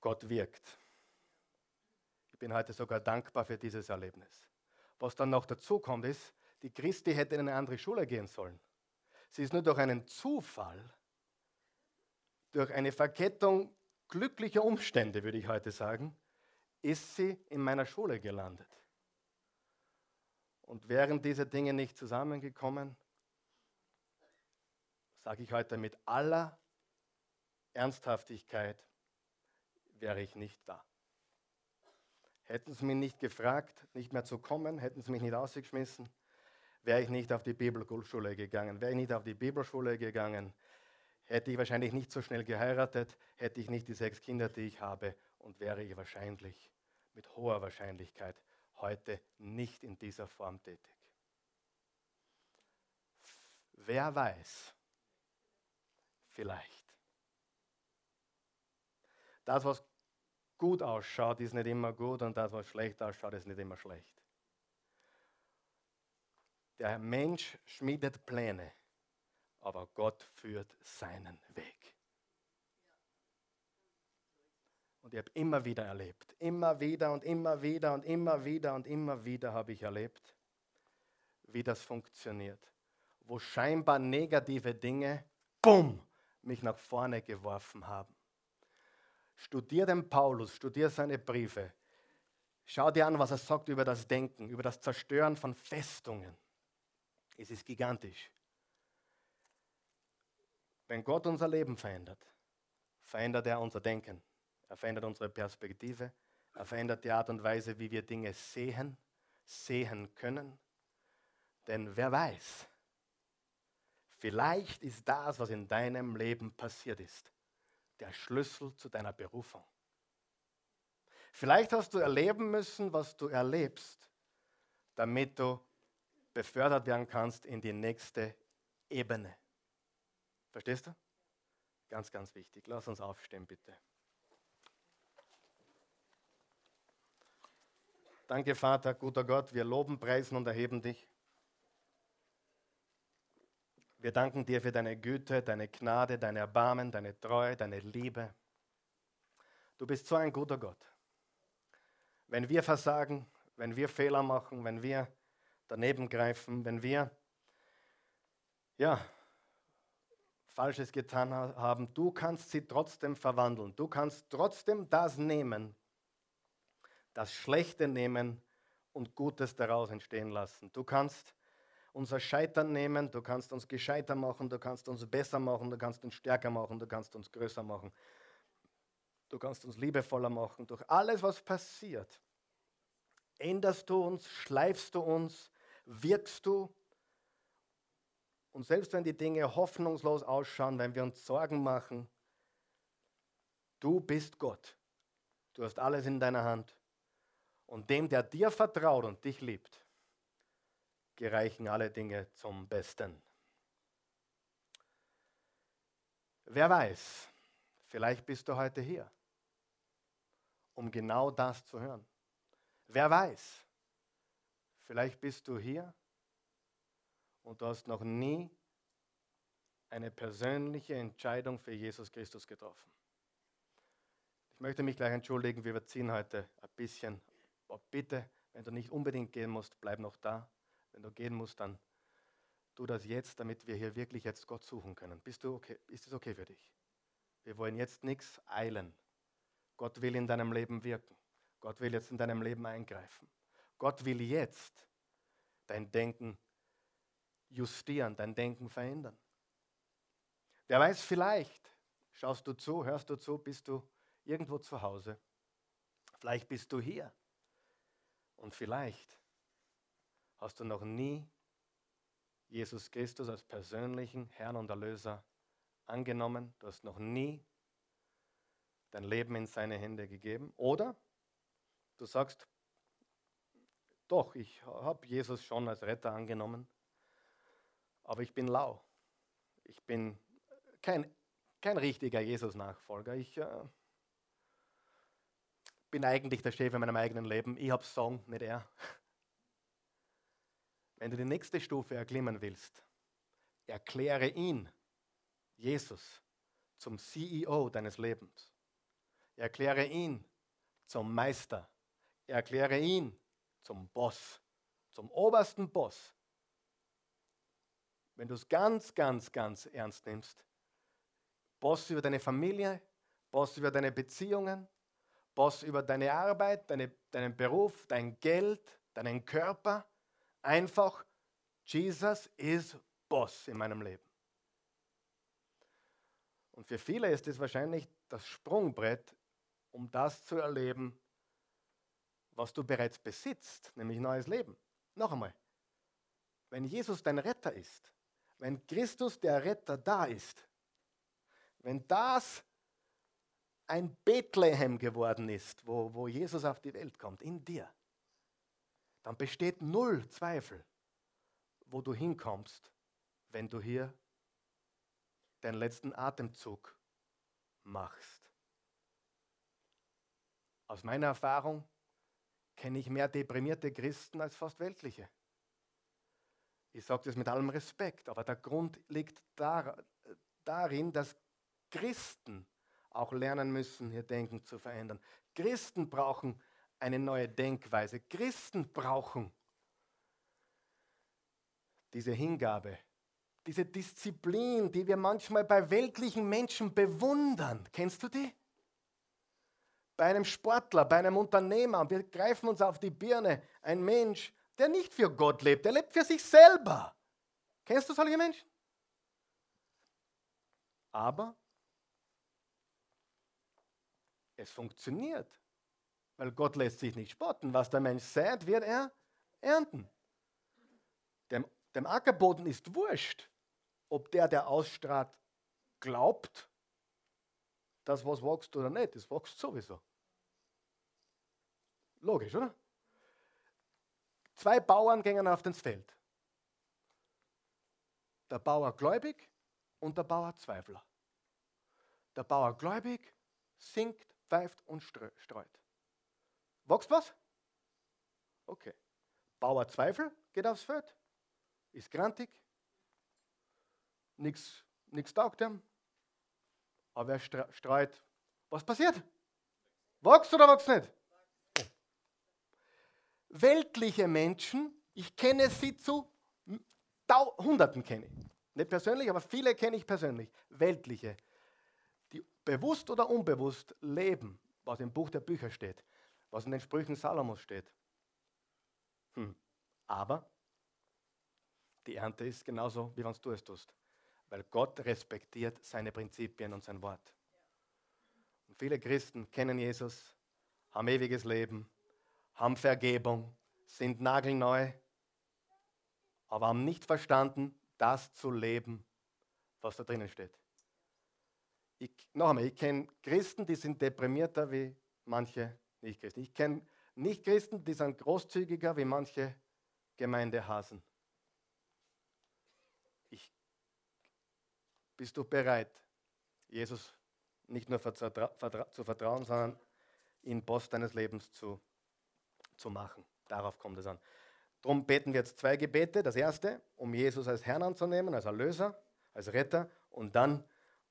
Gott wirkt. Ich bin heute sogar dankbar für dieses Erlebnis. Was dann noch dazu kommt, ist, die Christi hätte in eine andere Schule gehen sollen. Sie ist nur durch einen Zufall, durch eine Verkettung glücklicher Umstände, würde ich heute sagen, ist sie in meiner Schule gelandet. Und wären diese Dinge nicht zusammengekommen, sage ich heute mit aller Ernsthaftigkeit, wäre ich nicht da. Hätten sie mich nicht gefragt, nicht mehr zu kommen, hätten sie mich nicht ausgeschmissen, wäre ich nicht auf die Bibelschule gegangen. Wäre ich nicht auf die Bibelschule gegangen, hätte ich wahrscheinlich nicht so schnell geheiratet, hätte ich nicht die sechs Kinder, die ich habe und wäre ich wahrscheinlich mit hoher Wahrscheinlichkeit heute nicht in dieser Form tätig. Wer weiß, vielleicht. Das, was gut ausschaut, ist nicht immer gut und das, was schlecht ausschaut, ist nicht immer schlecht. Der Mensch schmiedet Pläne, aber Gott führt seinen Weg. Und ich habe immer wieder erlebt, immer wieder und immer wieder und immer wieder und immer wieder habe ich erlebt, wie das funktioniert. Wo scheinbar negative Dinge, bumm, mich nach vorne geworfen haben. Studier den Paulus, studier seine Briefe. Schau dir an, was er sagt über das Denken, über das Zerstören von Festungen. Es ist gigantisch. Wenn Gott unser Leben verändert, verändert er unser Denken. Er verändert unsere Perspektive. Er verändert die Art und Weise, wie wir Dinge sehen, sehen können. Denn wer weiß, vielleicht ist das, was in deinem Leben passiert ist, der Schlüssel zu deiner Berufung. Vielleicht hast du erleben müssen, was du erlebst, damit du befördert werden kannst in die nächste Ebene. Verstehst du? Ganz, ganz wichtig. Lass uns aufstehen, bitte. Danke, Vater, guter Gott. Wir loben, preisen und erheben dich. Wir danken dir für deine Güte, deine Gnade, dein Erbarmen, deine Treue, deine Liebe. Du bist so ein guter Gott. Wenn wir versagen, wenn wir Fehler machen, wenn wir daneben greifen, wenn wir ja, Falsches getan haben, du kannst sie trotzdem verwandeln. Du kannst trotzdem das nehmen, das Schlechte nehmen und Gutes daraus entstehen lassen. Du kannst unser Scheitern nehmen, du kannst uns gescheiter machen, du kannst uns besser machen, du kannst uns stärker machen, du kannst uns größer machen, du kannst uns liebevoller machen. Durch alles, was passiert, änderst du uns, schleifst du uns, wirkst du. Und selbst wenn die Dinge hoffnungslos ausschauen, wenn wir uns Sorgen machen, du bist Gott. Du hast alles in deiner Hand. Und dem, der dir vertraut und dich liebt, gereichen alle Dinge zum Besten. Wer weiß, vielleicht bist du heute hier, um genau das zu hören. Wer weiß, vielleicht bist du hier und du hast noch nie eine persönliche Entscheidung für Jesus Christus getroffen. Ich möchte mich gleich entschuldigen, wir ziehen heute ein bisschen. Aber bitte, wenn du nicht unbedingt gehen musst, bleib noch da. Wenn du gehen musst, dann tu das jetzt, damit wir hier wirklich jetzt Gott suchen können. Bist du okay? Ist es okay für dich? Wir wollen jetzt nichts eilen. Gott will in deinem Leben wirken. Gott will jetzt in deinem Leben eingreifen. Gott will jetzt dein Denken justieren, dein Denken verändern. Wer weiß, vielleicht schaust du zu, hörst du zu, bist du irgendwo zu Hause. Vielleicht bist du hier. Und vielleicht hast du noch nie Jesus Christus als persönlichen Herrn und Erlöser angenommen. Du hast noch nie dein Leben in seine Hände gegeben. Oder du sagst, doch, ich habe Jesus schon als Retter angenommen, aber ich bin lau. Ich bin kein, kein richtiger Jesus-Nachfolger. Ich äh, bin eigentlich der Chef in meinem eigenen Leben. Ich habe Song, nicht er. Wenn du die nächste Stufe erklimmen willst, erkläre ihn Jesus zum CEO deines Lebens. Erkläre ihn zum Meister. Erkläre ihn zum Boss, zum obersten Boss. Wenn du es ganz, ganz, ganz ernst nimmst, Boss über deine Familie, Boss über deine Beziehungen, Boss über deine Arbeit, deine, deinen Beruf, dein Geld, deinen Körper. Einfach, Jesus ist Boss in meinem Leben. Und für viele ist es wahrscheinlich das Sprungbrett, um das zu erleben, was du bereits besitzt, nämlich neues Leben. Noch einmal, wenn Jesus dein Retter ist, wenn Christus der Retter da ist, wenn das ein Bethlehem geworden ist, wo, wo Jesus auf die Welt kommt, in dir, dann besteht null Zweifel, wo du hinkommst, wenn du hier den letzten Atemzug machst. Aus meiner Erfahrung kenne ich mehr deprimierte Christen als fast weltliche. Ich sage das mit allem Respekt, aber der Grund liegt dar, darin, dass Christen auch lernen müssen, ihr Denken zu verändern. Christen brauchen eine neue Denkweise. Christen brauchen diese Hingabe, diese Disziplin, die wir manchmal bei weltlichen Menschen bewundern. Kennst du die? Bei einem Sportler, bei einem Unternehmer, wir greifen uns auf die Birne. Ein Mensch, der nicht für Gott lebt, der lebt für sich selber. Kennst du solche Menschen? Aber es funktioniert, weil Gott lässt sich nicht spotten. Was der Mensch sät, wird er ernten. Dem, dem Ackerboden ist wurscht, ob der, der ausstrahlt, glaubt, dass was wächst oder nicht. Das wächst sowieso. Logisch, oder? Zwei Bauern gingen auf das Feld. Der Bauer gläubig und der Bauer Zweifler. Der Bauer gläubig singt, pfeift und streut. Wächst was? Okay. Bauer Zweifel geht aufs Feld, ist grantig, nichts taugt ihm, aber er streut. Was passiert? Wächst oder wächst nicht? Weltliche Menschen, ich kenne sie zu Hunderten kenne ich. Nicht persönlich, aber viele kenne ich persönlich. Weltliche, die bewusst oder unbewusst leben, was im Buch der Bücher steht, was in den Sprüchen Salomos steht. Hm. Aber die Ernte ist genauso, wie wenn du es tust. Weil Gott respektiert seine Prinzipien und sein Wort. Und viele Christen kennen Jesus, haben ewiges Leben, haben Vergebung, sind nagelneu, aber haben nicht verstanden, das zu leben, was da drinnen steht. Ich, noch einmal, ich kenne Christen, die sind deprimierter wie manche Nicht-Christen. Ich kenne Nicht-Christen, die sind großzügiger wie manche Gemeindehasen. Ich, bist du bereit, Jesus nicht nur zu vertrauen, sondern ihn Boss deines Lebens zu zu machen. Darauf kommt es an. Darum beten wir jetzt zwei Gebete. Das erste, um Jesus als Herrn anzunehmen, als Erlöser, als Retter und dann,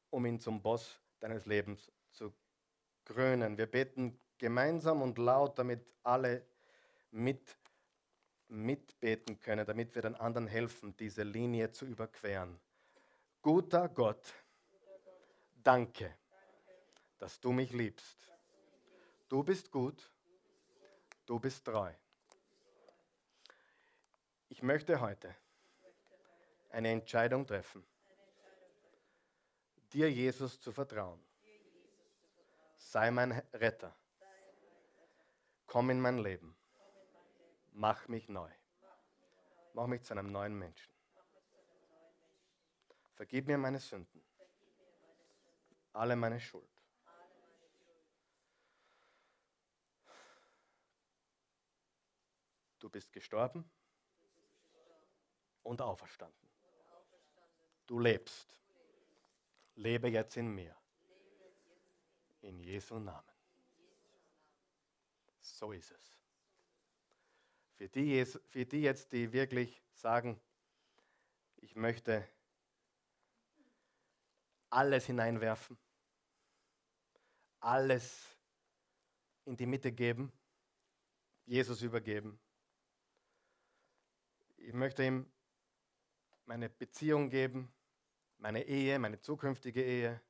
um ihn zum Boss deines Lebens zu krönen. Wir beten gemeinsam und laut, damit alle mit, mitbeten können, damit wir den anderen helfen, diese Linie zu überqueren. Guter Gott, danke, dass du mich liebst. Du bist gut Du bist treu. Ich möchte heute eine Entscheidung treffen, dir Jesus zu vertrauen. Sei mein Retter. Komm in mein Leben. Mach mich neu. Mach mich zu einem neuen Menschen. Vergib mir meine Sünden. Alle meine Schuld. Bist gestorben und auferstanden. Du lebst. Lebe jetzt in mir. In Jesu Namen. So ist es. Für die, für die jetzt, die wirklich sagen, ich möchte alles hineinwerfen, alles in die Mitte geben, Jesus übergeben. Ich möchte ihm meine Beziehung geben, meine Ehe, meine zukünftige Ehe,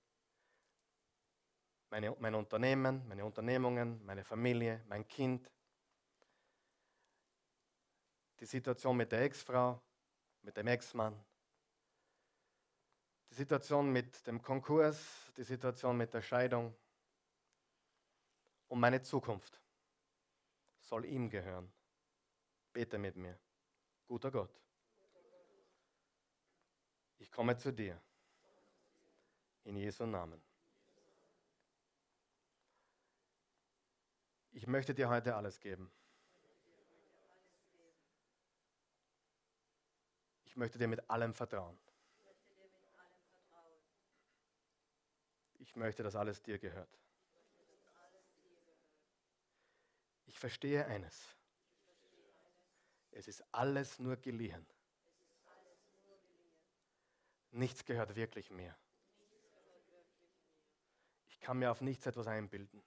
meine, mein Unternehmen, meine Unternehmungen, meine Familie, mein Kind, die Situation mit der Ex-Frau, mit dem Ex-Mann, die Situation mit dem Konkurs, die Situation mit der Scheidung und meine Zukunft soll ihm gehören. Bete mit mir. Guter Gott, ich komme zu dir. In Jesu Namen. Ich möchte dir heute alles geben. Ich möchte dir mit allem vertrauen. Ich möchte, dass alles dir gehört. Ich verstehe eines. Es ist alles nur geliehen. Nichts gehört wirklich mir. Ich kann mir auf nichts etwas einbilden.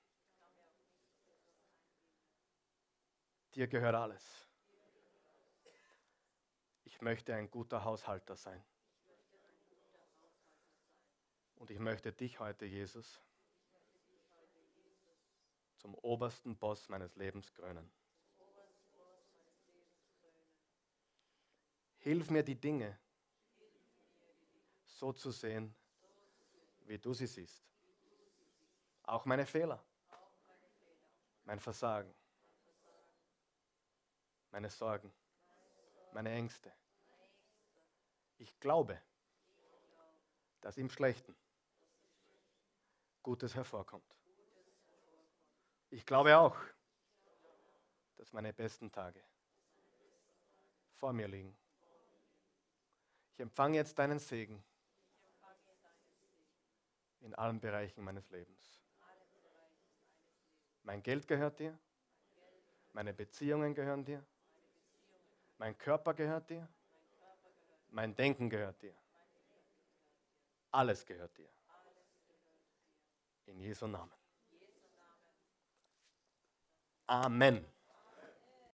Dir gehört alles. Ich möchte ein guter Haushalter sein. Und ich möchte dich heute, Jesus, zum obersten Boss meines Lebens krönen. Hilf mir die Dinge so zu sehen, wie du sie siehst. Auch meine Fehler, mein Versagen, meine Sorgen, meine Ängste. Ich glaube, dass im Schlechten Gutes hervorkommt. Ich glaube auch, dass meine besten Tage vor mir liegen. Ich empfange jetzt deinen Segen in allen Bereichen meines Lebens. Mein Geld gehört dir, meine Beziehungen gehören dir, mein Körper gehört dir. Mein Denken gehört dir. Alles gehört dir. In Jesu Namen. Amen.